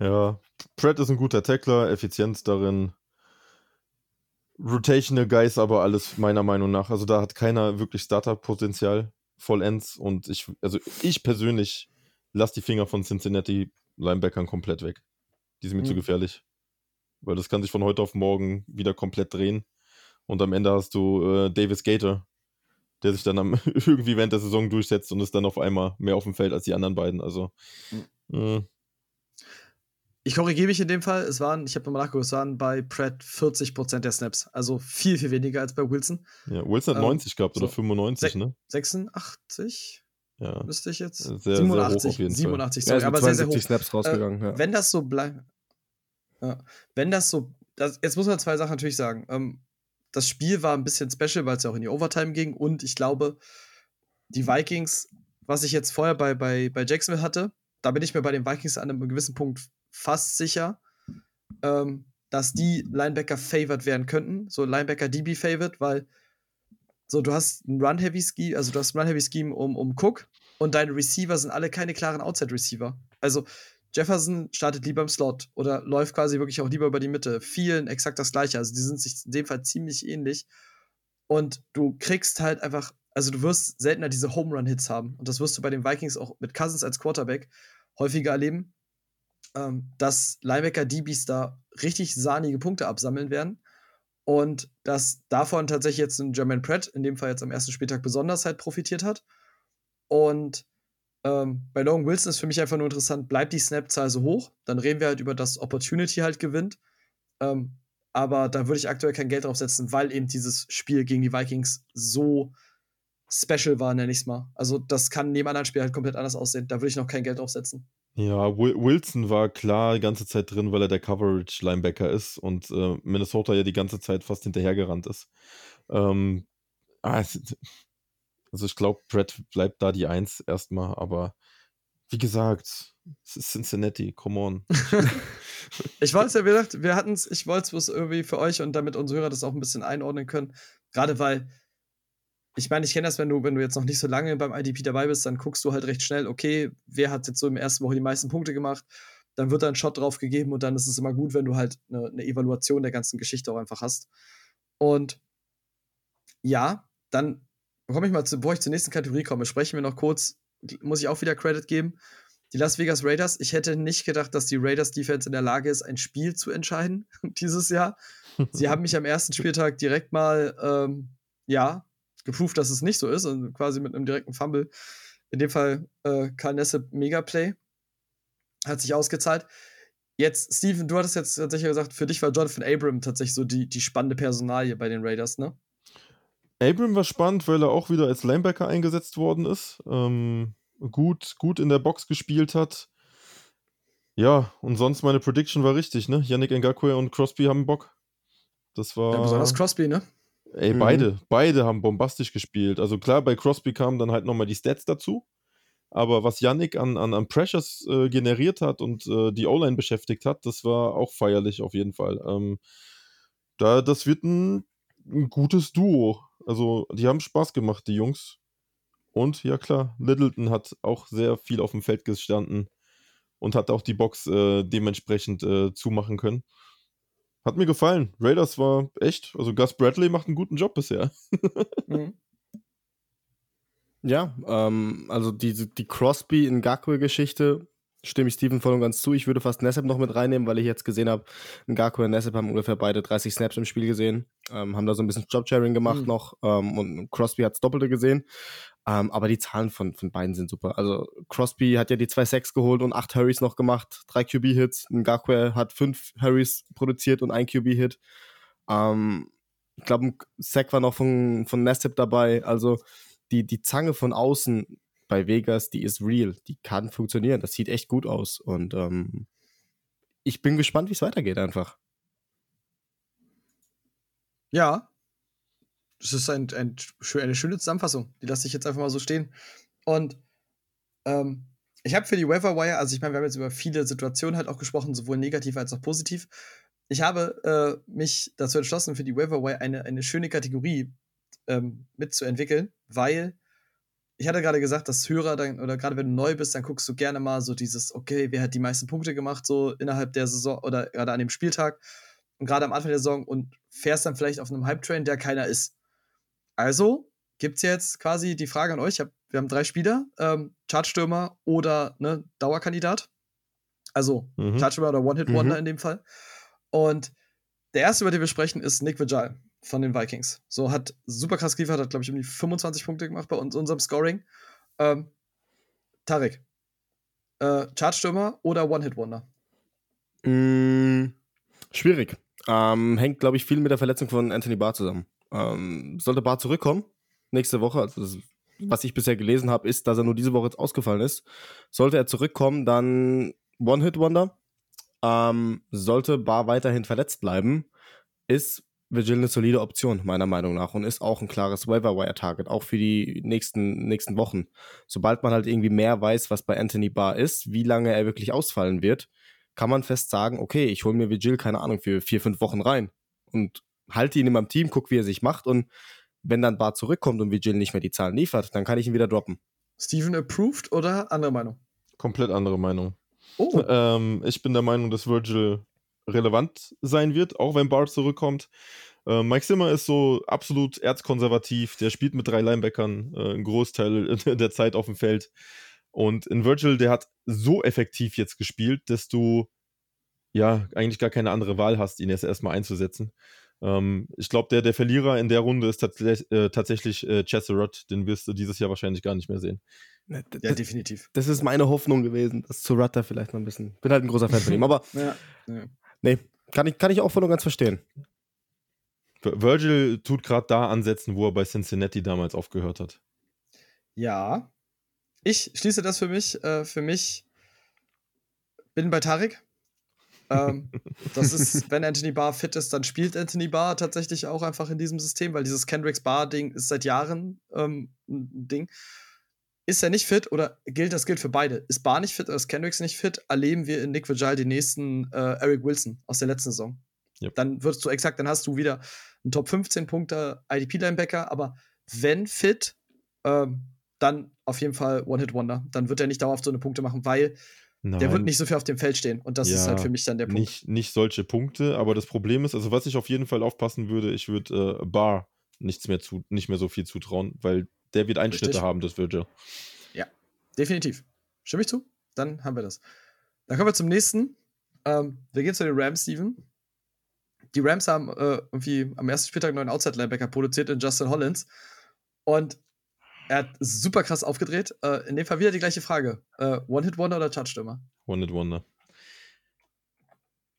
Ja, Pratt ist ein guter Tackler, Effizienz darin. Rotational Guys aber alles meiner Meinung nach. Also da hat keiner wirklich Startup-Potenzial vollends und ich, also ich persönlich lasse die Finger von Cincinnati Linebackern komplett weg. Die sind mir zu Mhm. gefährlich. Weil das kann sich von heute auf morgen wieder komplett drehen. Und am Ende hast du äh, Davis Gator, der sich dann am, irgendwie während der Saison durchsetzt und ist dann auf einmal mehr auf dem Feld als die anderen beiden. Also äh, Ich korrigiere mich in dem Fall. Es waren, ich habe nochmal nachgeguckt, es waren bei Pratt 40% der Snaps. Also viel, viel weniger als bei Wilson. Ja, Wilson hat Ähm, 90 gehabt oder so. 95, Se- ne? 86 Ja. müsste ich jetzt. Sehr, sehr 87, hoch auf jeden Fall. 87, Ja, sorry, mit aber sehr, sehr hoch. 72 Snaps rausgegangen. ja. Wenn das so bleibt. Ja, wenn das so. Das, jetzt muss man zwei Sachen natürlich sagen. Ähm, das Spiel war ein bisschen special, weil es ja auch in die Overtime ging. Und ich glaube, die Vikings, was ich jetzt vorher bei, bei, bei Jacksonville hatte, da bin ich mir bei den Vikings an einem gewissen Punkt fast sicher, ähm, dass die Linebacker favored werden könnten. So Linebacker DB favored, weil so du hast ein Run-Heavy-Scheme, also du hast ein Run-Heavy-Scheme um, um Cook und deine Receiver sind alle keine klaren Outside-Receiver. Also Jefferson startet lieber im Slot oder läuft quasi wirklich auch lieber über die Mitte. Vielen exakt das gleiche. Also die sind sich in dem Fall ziemlich ähnlich. Und du kriegst halt einfach, also du wirst seltener diese Home Run Hits haben. Und das wirst du bei den Vikings auch mit Cousins als Quarterback häufiger erleben, ähm, dass Linebacker DBs da richtig sahnige Punkte absammeln werden. Und dass davon tatsächlich jetzt ein Jermaine Pratt, in dem Fall jetzt am ersten Spieltag besonders halt profitiert hat. Und ähm, bei Logan Wilson ist für mich einfach nur interessant, bleibt die Snap-Zahl so hoch? Dann reden wir halt über das Opportunity halt gewinnt. Ähm, aber da würde ich aktuell kein Geld drauf setzen, weil eben dieses Spiel gegen die Vikings so special war, nenne ich es mal. Also, das kann neben anderen Spielen halt komplett anders aussehen. Da würde ich noch kein Geld drauf setzen. Ja, Wil- Wilson war klar die ganze Zeit drin, weil er der Coverage-Linebacker ist und äh, Minnesota ja die ganze Zeit fast hinterhergerannt ist. Ähm, es- also ich glaube, Brett bleibt da die Eins erstmal, aber wie gesagt, Es ist Cincinnati, come on. Ich wollte es ja, wie gesagt, wir hatten es, ich wollte es irgendwie für euch und damit unsere Hörer das auch ein bisschen einordnen können. Gerade weil, ich meine, ich kenne das, wenn du, wenn du jetzt noch nicht so lange beim IDP dabei bist, dann guckst du halt recht schnell, okay, wer hat jetzt so im ersten Woche die meisten Punkte gemacht, dann wird da ein Shot drauf gegeben und dann ist es immer gut, wenn du halt eine, eine Evaluation der ganzen Geschichte auch einfach hast. Und ja, dann komme ich mal zu, bevor ich zur nächsten Kategorie komme, sprechen wir noch kurz, muss ich auch wieder Credit geben. Die Las Vegas Raiders, ich hätte nicht gedacht, dass die Raiders Defense in der Lage ist, ein Spiel zu entscheiden dieses Jahr. Sie haben mich am ersten Spieltag direkt mal, ähm, ja, geprüft, dass es nicht so ist und quasi mit einem direkten Fumble. In dem Fall äh, Karl Nesse Megaplay. Hat sich ausgezahlt. Jetzt, Steven, du hattest jetzt tatsächlich gesagt, für dich war Jonathan Abram tatsächlich so die, die spannende Personalie bei den Raiders, ne? Abram war spannend, weil er auch wieder als Linebacker eingesetzt worden ist. Ähm, gut, gut in der Box gespielt hat. Ja, und sonst meine Prediction war richtig, ne? Yannick Ngakwe und Crosby haben Bock. Das war. Ja, besonders Crosby, ne? Ey, Mhm. beide, beide haben bombastisch gespielt. Also klar, bei Crosby kamen dann halt nochmal die Stats dazu. Aber was Yannick an, an, an Pressures äh, generiert hat und äh, die O-Line beschäftigt hat, das war auch feierlich auf jeden Fall. Ähm, da, das wird ein, ein gutes Duo. Also, die haben Spaß gemacht, die Jungs. Und ja klar, Littleton hat auch sehr viel auf dem Feld gestanden und hat auch die Box äh, dementsprechend äh, zumachen können. Hat mir gefallen. Raiders war echt, also Gus Bradley macht einen guten Job bisher. Mhm. Ja, ähm, also diese, die Crosby-Ngakwe-Geschichte stimme ich Steven voll und ganz zu. Ich würde fast Nessep noch mit reinnehmen, weil ich jetzt gesehen habe, Ngakwe und Nessep haben ungefähr beide 30 Snaps im Spiel gesehen, ähm, haben da so ein bisschen Jobsharing gemacht Mhm. noch ähm, und Crosby hat das Doppelte gesehen. Ähm, aber die Zahlen von, von beiden sind super. Also Crosby hat ja die zwei Sacks geholt und acht Hurries noch gemacht, drei QB-Hits. Ngakwe hat fünf Hurries produziert und ein QB-Hit. Ähm, ich glaube, ein Sack war noch von, von Nessep dabei. Also die, die Zange von außen bei Vegas, die ist real. Die kann funktionieren. Das sieht echt gut aus. Und ähm, ich bin gespannt, wie es weitergeht einfach. Ja. Das ist ein, ein, eine schöne Zusammenfassung. Die lasse ich jetzt einfach mal so stehen. Und ähm, ich habe für die Waiver Wire, also ich meine, wir haben jetzt über viele Situationen halt auch gesprochen, sowohl negativ als auch positiv. Ich habe äh, mich dazu entschlossen, für die Waiver Wire eine, eine schöne Kategorie ähm, mitzuentwickeln, weil ich hatte gerade gesagt, dass Hörer dann, oder gerade wenn du neu bist, dann guckst du gerne mal so dieses, okay, wer hat die meisten Punkte gemacht, so innerhalb der Saison oder gerade an dem Spieltag und gerade am Anfang der Saison und fährst dann vielleicht auf einem Hype-Train, der keiner ist. Also gibt es jetzt quasi die Frage an euch. Hab, wir haben drei Spieler, ähm, Chartstürmer oder ne, Dauerkandidat. Also Mhm. Chartstürmer oder One-Hit-Wonder Mhm. in dem Fall. Und der erste, über den wir sprechen, ist Nick Vigil von den Vikings. So hat super krass geliefert, hat, glaube ich, um die 25 Punkte gemacht bei uns, unserem Scoring. Ähm, Tarek, äh, Chartstürmer oder One-Hit-Wonder? Mm, schwierig. Ähm, hängt, glaube ich, viel mit der Verletzung von Anthony Barr zusammen. Ähm, sollte Barr zurückkommen, nächste Woche, also das, was ich bisher gelesen habe, ist, dass er nur diese Woche jetzt ausgefallen ist. Sollte er zurückkommen, dann One-Hit-Wonder. Ähm, sollte Barr weiterhin verletzt bleiben, ist Vigil eine solide Option, meiner Meinung nach, und ist auch ein klares Waiver-Wire-Target, auch für die nächsten, nächsten Wochen. Sobald man halt irgendwie mehr weiß, was bei Anthony Barr ist, wie lange er wirklich ausfallen wird, kann man fest sagen, okay, ich hole mir Vigil, keine Ahnung, für vier, fünf Wochen rein und halte ihn in meinem Team, guck, wie er sich macht und wenn dann Bar zurückkommt und Vigil nicht mehr die Zahlen liefert, dann kann ich ihn wieder droppen. Steven approved oder andere Meinung? Komplett andere Meinung. Oh, Ähm, ich bin der Meinung, dass Virgil relevant sein wird, auch wenn Bart zurückkommt. Äh, Mike Zimmer ist so absolut erzkonservativ. Der spielt mit drei Linebackern äh, einen Großteil der Zeit auf dem Feld. Und in Virgil, der hat so effektiv jetzt gespielt, dass du ja eigentlich gar keine andere Wahl hast, ihn jetzt erstmal einzusetzen. Ähm, ich glaube, der, der Verlierer in der Runde ist tats äh, tatsächlich äh, Chesserot. Den wirst du dieses Jahr wahrscheinlich gar nicht mehr sehen. ja, Das, definitiv. das ist meine Hoffnung gewesen, dass Surata vielleicht noch ein bisschen. Bin halt ein großer Fan von ihm, aber Ja, ja. nee, kann ich, kann ich auch voll und ganz verstehen. Vir- Virgil tut gerade da ansetzen, wo er bei Cincinnati damals aufgehört hat. Ja. Ich schließe das für mich. Äh, für mich bin bei Tarek. Ähm, das ist, wenn Anthony Barr fit ist, dann spielt Anthony Barr tatsächlich auch einfach in diesem System, weil dieses Kendricks Barr-Ding ist seit Jahren ähm, ein Ding. ist er nicht fit oder gilt das gilt für beide? Ist Bar nicht fit oder ist Kendricks nicht fit? Erleben wir in Nick Vigil den nächsten äh, Eric Wilson aus der letzten Saison. Yep. Dann würdest du exakt, dann hast du wieder einen Top 15 Punkte IDP-Linebacker, aber wenn fit, ähm, dann auf jeden Fall One-Hit-Wonder. Dann wird er nicht dauerhaft so eine Punkte machen, weil Nein, der wird nicht so viel auf dem Feld stehen. Und das ist Ja, halt für mich dann der Punkt. nicht, nicht solche Punkte, aber das Problem ist, also was ich auf jeden Fall aufpassen würde, ich würde äh, Bar nichts mehr zu, nicht mehr so viel zutrauen, weil der wird Einschnitte Richtig. haben, das Virgil. Definitiv. Stimme ich zu? Dann haben wir das. Dann kommen wir zum nächsten. Ähm, wir gehen zu den Rams, Steven. Die Rams haben äh, irgendwie am ersten Spieltag einen neuen Outside-Linebacker produziert in Justin Hollins. Und er hat super krass aufgedreht. Äh, in dem Fall wieder die gleiche Frage. Äh, One-Hit-Wonder oder Touchstürmer? One Hit Wonder.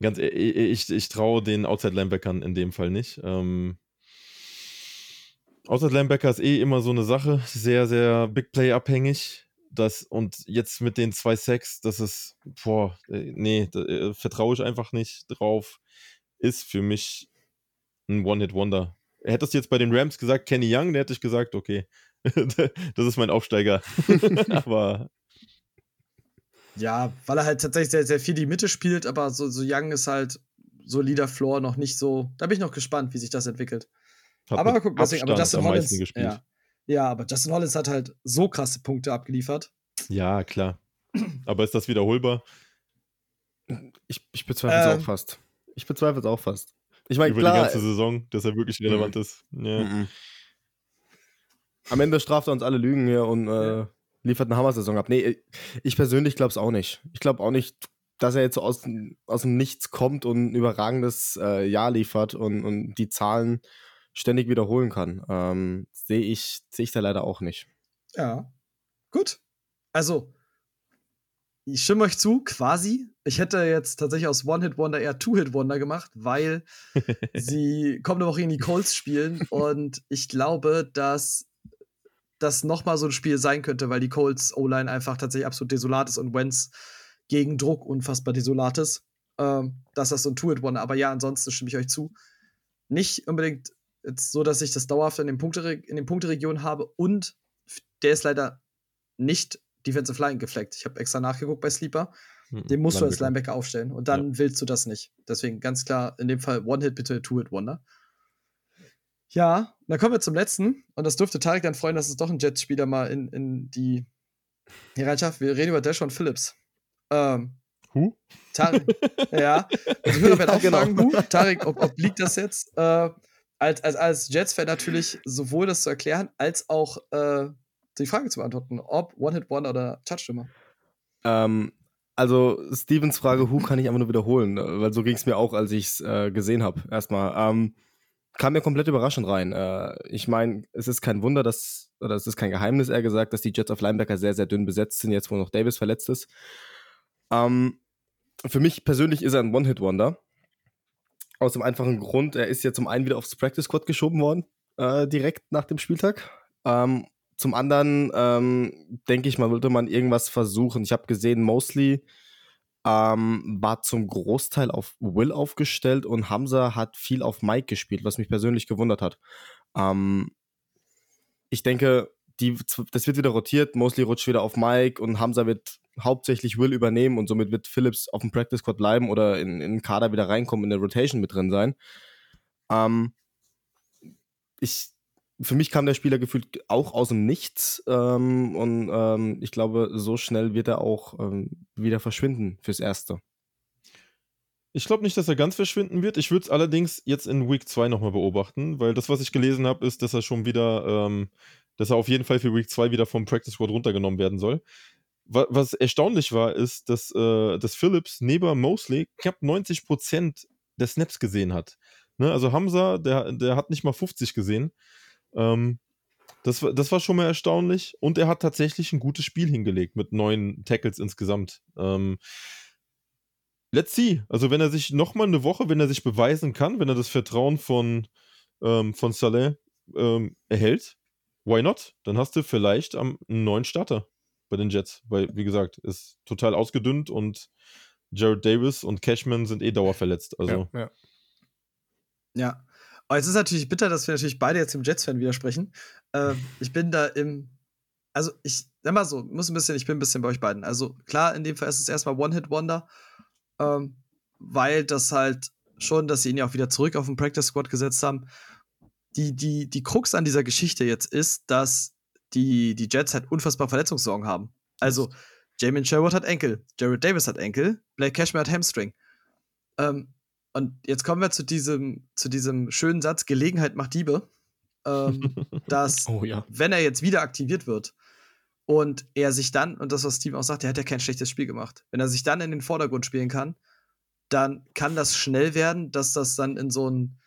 Ganz, e- e- ich, ich traue den Outside Linebackern in dem Fall nicht. Ähm, Outside Linebacker ist eh immer so eine Sache, sehr, sehr Big Play abhängig. Das, und jetzt mit den zwei Sacks, das ist, boah, äh, nee, da äh, vertraue ich einfach nicht drauf. Ist für mich ein One-Hit-Wonder. Hättest du jetzt bei den Rams gesagt, Kenny Young, der hätte ich gesagt, okay, das ist mein Aufsteiger. Aber Ja, weil er halt tatsächlich sehr, sehr viel die Mitte spielt, aber so, so Young ist halt solider Floor noch nicht so. Da bin ich noch gespannt, wie sich das entwickelt. hat aber guck, deswegen, aber Justin Hollins. gespielt. Ja. ja, aber Justin Hollins hat halt so krasse Punkte abgeliefert. Ja, klar. Aber ist das wiederholbar? Ich, ich bezweifle es Ähm. auch fast. Ich bezweifle es auch fast. Ich meine, Über klar, die ganze Saison, dass er wirklich relevant ist. Ja. Mhm. Am Ende straft er uns alle Lügen hier und äh, liefert eine Hammer-Saison ab. Nee, ich persönlich glaube es auch nicht. Ich glaube auch nicht, dass er jetzt so aus, aus dem Nichts kommt und ein überragendes äh, Jahr liefert und, und die Zahlen ständig wiederholen kann. Ähm, Sehe ich, seh ich da leider auch nicht. Ja. Gut. Also, ich stimme euch zu, quasi. Ich hätte jetzt tatsächlich aus One-Hit-Wonder eher Two-Hit-Wonder gemacht, weil sie kommende Woche in die Colts spielen und ich glaube, dass das nochmal so ein Spiel sein könnte, weil die Colts O-Line einfach tatsächlich absolut desolat ist und Wentz gegen Druck unfassbar desolat ist. Ähm, dass das so ein Two-Hit-Wonder. Aber ja, ansonsten stimme ich euch zu. Nicht unbedingt jetzt so, dass ich das dauerhaft in den, Punktere in den Punkteregionen habe und der ist leider nicht Defensive Line gefleckt. Ich habe extra nachgeguckt bei Sleeper. Hm, Den musst du als Linebacker. Linebacker aufstellen. Und dann willst du das nicht. Deswegen ganz klar, in dem Fall One-Hit, bitte Two-Hit-Wonder. Ja, dann kommen wir zum letzten. Und das dürfte Tarek dann freuen, dass es doch ein Jets-Spieler mal in, in die hier reinschafft. Wir reden über Deshaun Phillips. Ähm, Who? Tarek, ja. Also, ich würde auch Genau. fragen, Hu, Tarek, ob, ob liegt das jetzt? Äh, als, als, als Jets-Fan natürlich sowohl das zu erklären, als auch äh, die Frage zu beantworten, ob One-Hit-Wonder oder Touchstürmer. Ähm, also Stevens Frage, Who kann ich einfach nur wiederholen, weil so ging es mir auch, als ich es äh, gesehen habe. Erstmal ähm, kam mir komplett überraschend rein. Äh, ich meine, es ist kein Wunder, dass oder es ist kein Geheimnis, eher gesagt, dass die Jets auf Linebacker sehr sehr dünn besetzt sind, jetzt wo noch Davis verletzt ist. Ähm, für mich persönlich ist er ein One-Hit-Wonder. Aus dem einfachen Grund, er ist ja zum einen wieder aufs Practice Squad geschoben worden, äh, direkt nach dem Spieltag. Ähm, zum anderen ähm, denke ich mal, wollte man irgendwas versuchen. Ich habe gesehen, Mostly ähm, war zum Großteil auf Will aufgestellt und Hamza hat viel auf Mike gespielt, was mich persönlich gewundert hat. Ähm, ich denke, die, das wird wieder rotiert. Mostly rutscht wieder auf Mike und Hamza wird hauptsächlich Will übernehmen und somit wird Phillips auf dem Practice Squad bleiben oder in, in den Kader wieder reinkommen, in der Rotation mit drin sein. Ähm, ich, für mich kam der Spieler gefühlt auch aus dem Nichts ähm, und ähm, ich glaube, so schnell wird er auch ähm, wieder verschwinden fürs Erste. Ich glaube nicht, dass er ganz verschwinden wird. Ich würde es allerdings jetzt in Week 2 nochmal beobachten, weil das, was ich gelesen habe, ist, dass er schon wieder, ähm, dass er auf jeden Fall für Week 2 wieder vom Practice Squad runtergenommen werden soll. Wa- Was erstaunlich war, ist, dass, äh, dass Phillips neben Mosley knapp 90% der Snaps gesehen hat. Ne? Also Hamza, der, der hat nicht mal 50 gesehen. Ähm, das, war- das war schon mal erstaunlich. Und er hat tatsächlich ein gutes Spiel hingelegt mit neun Tackles insgesamt. Ähm, let's see. Also wenn er sich nochmal eine Woche, wenn er sich beweisen kann, wenn er das Vertrauen von, ähm, von Saleh ähm, erhält, why not? Dann hast du vielleicht am, einen neuen Starter bei den Jets. Weil, wie gesagt, ist total ausgedünnt und Jared Davis und Cashman sind eh dauerverletzt. Also ja. Ja. Aber es ist natürlich bitter, dass wir natürlich beide jetzt dem Jets-Fan widersprechen. Äh, ich bin da im also ich, sag mal so, muss ein bisschen, ich bin ein bisschen bei euch beiden. Also klar, in dem Fall ist es erstmal One-Hit-Wonder, ähm, weil das halt schon, dass sie ihn ja auch wieder zurück auf den Practice Squad gesetzt haben. Die, die, die Krux an dieser Geschichte jetzt ist, dass die, die Jets halt unfassbar Verletzungssorgen haben. Also, Jamin Sherwood hat Enkel, Jared Davis hat Enkel, Blake Cashmere hat Hamstring. Ähm, und jetzt kommen wir zu diesem, zu diesem schönen Satz: Gelegenheit macht Diebe. Ähm, dass, Oh ja. wenn er jetzt wieder aktiviert wird und er sich dann, und das, was Steve auch sagt, er hat ja kein schlechtes Spiel gemacht, wenn er sich dann in den Vordergrund spielen kann, dann kann das schnell werden, dass das dann in so einen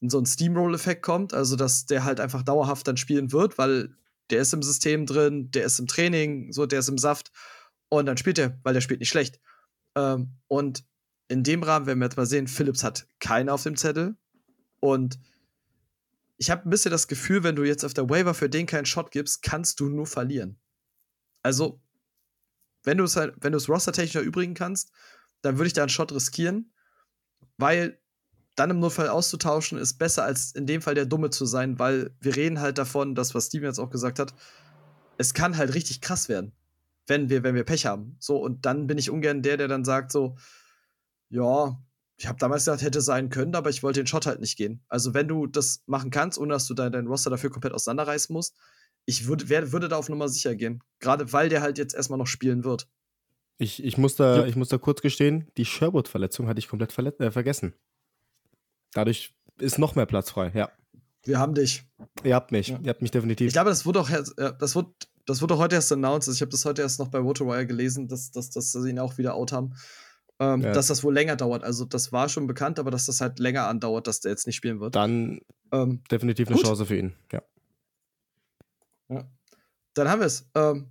in so einen Steamroll-Effekt kommt, also dass der halt einfach dauerhaft dann spielen wird, weil der ist im System drin, der ist im Training, so der ist im Saft und dann spielt er, weil der spielt nicht schlecht. Ähm, und in dem Rahmen werden wir jetzt mal sehen, Phillips hat keinen auf dem Zettel und ich habe ein bisschen das Gefühl, wenn du jetzt auf der Waiver für den keinen Shot gibst, kannst du nur verlieren. Also, wenn du es halt, wenn du es rostertechnisch erübrigen kannst, dann würde ich da einen Shot riskieren, weil dann im Notfall auszutauschen ist besser als in dem Fall der Dumme zu sein, weil wir reden halt davon, das, was Steven jetzt auch gesagt hat, es kann halt richtig krass werden, wenn wir, wenn wir Pech haben. So, und dann bin ich ungern der, der dann sagt so, ja, ich habe damals gesagt, hätte sein können, aber ich wollte den Shot halt nicht gehen. Also, wenn du das machen kannst, ohne dass du dein, dein Roster dafür komplett auseinanderreißen musst, ich würd, wer, würde da auf Nummer sicher gehen. Gerade weil der halt jetzt erstmal noch spielen wird. Ich, ich, muss da, Ja. ich muss da kurz gestehen, die Sherwood-Verletzung hatte ich komplett verlet- äh, vergessen. Dadurch ist noch mehr Platz frei, ja. Wir haben dich. Ihr habt mich, Ja. ihr habt mich definitiv. Ich glaube, das wurde auch, das wurde, das wurde auch heute erst announced. Also Ich habe das heute erst noch bei Waterwire gelesen, dass, dass, dass sie ihn auch wieder out haben. Ähm, Ja. Dass das wohl länger dauert. Also, das war schon bekannt, aber dass das halt länger andauert, dass der jetzt nicht spielen wird. Dann Ähm, definitiv eine Gut. Chance für ihn, ja. dann haben wir es. Ähm,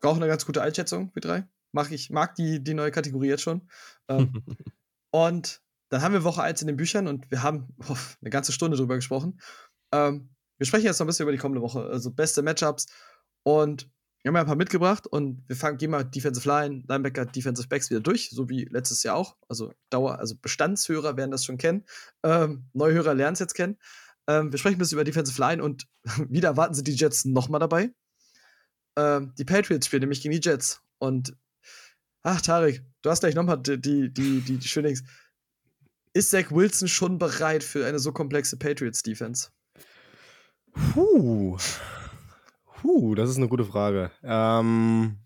auch eine ganz gute Einschätzung, wir drei. Mag ich mag die, die neue Kategorie jetzt schon. Ähm, und dann haben wir Woche 1 in den Büchern und wir haben oh, eine ganze Stunde drüber gesprochen. Ähm, wir sprechen jetzt noch ein bisschen über die kommende Woche. Also beste Matchups. Und wir haben ja ein paar mitgebracht und wir fangen, gehen mal Defensive Line, Linebacker, Defensive Backs wieder durch, so wie letztes Jahr auch. Also Dauer, also Bestandshörer werden das schon kennen. Ähm, Neuhörer lernen es jetzt kennen. Ähm, wir sprechen ein bisschen über Defensive Line und wieder erwarten sie die Jets nochmal dabei. Ähm, die Patriots spielen nämlich gegen die Jets. Und ach, Tarek, du hast gleich nochmal die, die, die, die, die schönen Dings. Ist Zach Wilson schon bereit für eine so komplexe Patriots-Defense? Puh. Puh, das ist eine gute Frage. Ähm,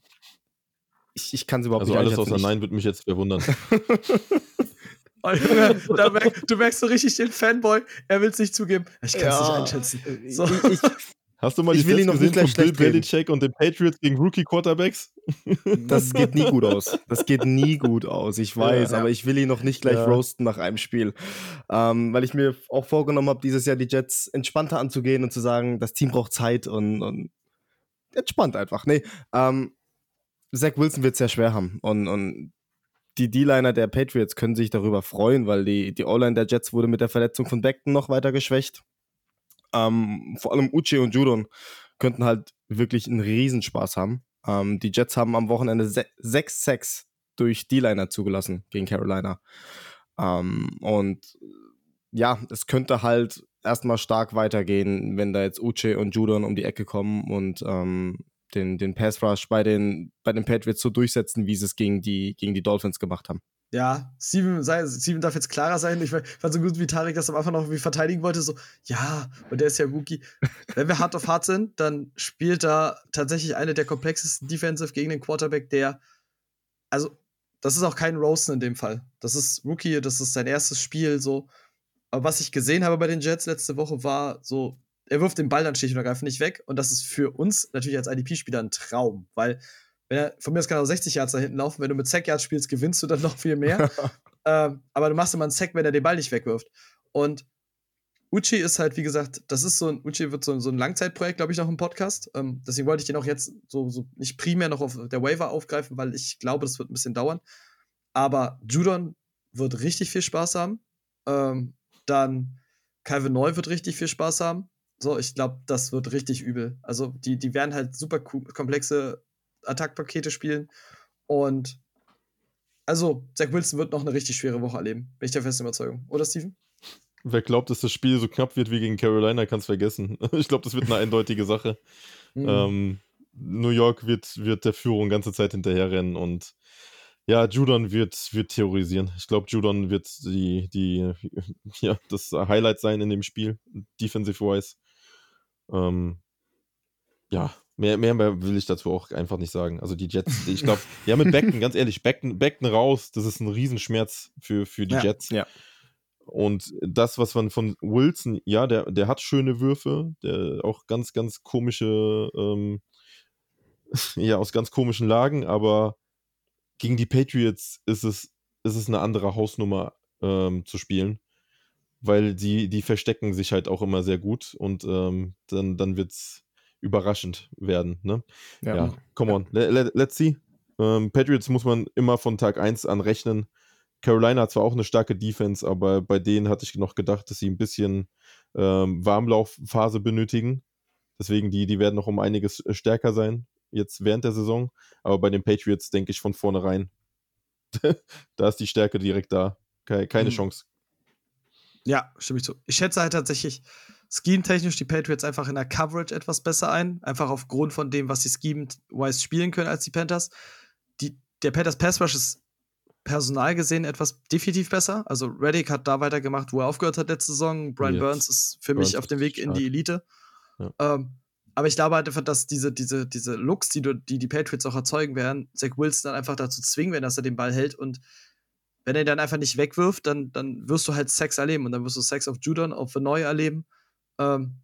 ich ich kann es überhaupt Also nicht alles außer Nein würde mich jetzt verwundern. Oh, Junge, merk, du merkst so richtig den Fanboy. Er will es nicht zugeben. Ich kann es Ja. nicht einschätzen. Ich, So. ich, Hast du mal Ich die will ihn Stats noch nicht gesehen gleich von Bill. Belichick und den Patriots gegen Rookie-Quarterbacks? das geht nie gut aus. Das geht nie gut aus. Ich weiß, Ja. aber ich will ihn noch nicht gleich Ja. roasten nach einem Spiel. Ähm, weil ich mir auch vorgenommen habe, dieses Jahr die Jets entspannter anzugehen und zu sagen, das Team braucht Zeit und, und entspannt einfach. Nee, ähm, Zach Wilson wird es sehr schwer haben. Und, und die D-Liner der Patriots können sich darüber freuen, weil die, die O-Line der Jets wurde mit der Verletzung von Beckton noch weiter geschwächt. Ähm, vor allem Uche und Judon könnten halt wirklich einen Riesenspaß haben. Ähm, die Jets haben am Wochenende se sechs Sacks durch D-Liner zugelassen gegen Carolina. Ähm, und ja, es könnte halt erstmal stark weitergehen, wenn da jetzt Uche und Judon um die Ecke kommen und ähm, den, den Pass Rush bei den, bei den Patriots so durchsetzen, wie sie es gegen die, gegen die Dolphins gemacht haben. Ja, Steven, sei, Steven darf jetzt klarer sein. Ich fand so gut, wie Tarek das am Anfang noch irgendwie verteidigen wollte. So, ja, und der ist ja Rookie. Wenn wir hart auf hart sind, dann spielt da tatsächlich eine der komplexesten Defensive gegen den Quarterback, der, also, das ist auch kein Roasten in dem Fall. Das ist Rookie, das ist sein erstes Spiel, so. Aber was ich gesehen habe bei den Jets letzte Woche war so, er wirft den Ball dann schlicht und ergreifend nicht weg. Und das ist für uns natürlich als IDP-Spieler ein Traum, weil wenn er, von mir aus kann er auch 60 Yards da hinten laufen. Wenn du mit Sack Yards spielst, gewinnst du dann noch viel mehr. ähm, aber du machst immer einen Sack, wenn er den Ball nicht wegwirft. Und Uchi ist halt, wie gesagt, das ist so ein, Uchi wird so, so ein Langzeitprojekt, glaube ich, noch im Podcast. Ähm, deswegen wollte ich den auch jetzt so, so nicht primär noch auf der Waiver aufgreifen, weil ich glaube, das wird ein bisschen dauern. Aber Judon wird richtig viel Spaß haben. Ähm, dann Calvin Neu wird richtig viel Spaß haben. So, ich glaube, das wird richtig übel. Also, die, die werden halt super komplexe Attackpakete spielen. Und also, Zach Wilson wird noch eine richtig schwere Woche erleben. Bin ich der festen Überzeugung. Oder, Steven? Wer glaubt, dass das Spiel so knapp wird wie gegen Carolina, kann es vergessen. Ich glaube, das wird eine eindeutige Sache. Mhm. Ähm, New York wird, wird der Führung ganze Zeit hinterherrennen und ja, Judon wird, wird theorisieren. Ich glaube, Judon wird die, die, ja, das Highlight sein in dem Spiel, defensive-wise. Ähm, ja, mehr, mehr, mehr will ich dazu auch einfach nicht sagen. Also die Jets, ich glaube, ja, mit Becken, ganz ehrlich, Becken, Becken raus, das ist ein Riesenschmerz für, für die Ja, Jets. ja. Und das, was man von Wilson, ja, der, der hat schöne Würfe, der auch ganz, ganz komische, ähm, ja, aus ganz komischen Lagen, aber gegen die Patriots ist es, ist es eine andere Hausnummer ähm, zu spielen, weil die, die verstecken sich halt auch immer sehr gut und ähm, dann, dann wird es überraschend werden. Ne? Ja, come on, le, le, let's see. Ähm, Patriots muss man immer von Tag 1 an rechnen. Carolina hat zwar auch eine starke Defense, aber bei denen hatte ich noch gedacht, dass sie ein bisschen ähm, Warmlaufphase benötigen. Deswegen, die, die werden noch um einiges äh, stärker sein, jetzt während der Saison. Aber bei den Patriots denke ich von vornherein, da ist die Stärke direkt da. Keine, keine Mhm. Chance. Ja, stimme ich zu. Ich schätze halt tatsächlich scheme-technisch die Patriots einfach in der Coverage etwas besser ein. Einfach aufgrund von dem, was sie scheme-wise spielen können als die Panthers. Die, der Panthers Pass Rush ist personal gesehen etwas definitiv besser. Also Reddick hat da weitergemacht, wo er aufgehört hat letzte Saison. Brian Jetzt. Burns ist für Burns mich auf dem Weg in die. Elite. Ja. Ähm, aber ich glaube halt einfach, dass diese, diese, diese Looks, die, du, die die Patriots auch erzeugen werden, Zach Wilson dann einfach dazu zwingen werden, dass er den Ball hält und wenn er dann einfach nicht wegwirft, dann, dann wirst du halt Sex erleben und dann wirst du Sex auf Judon, auf Neu erleben. Ähm,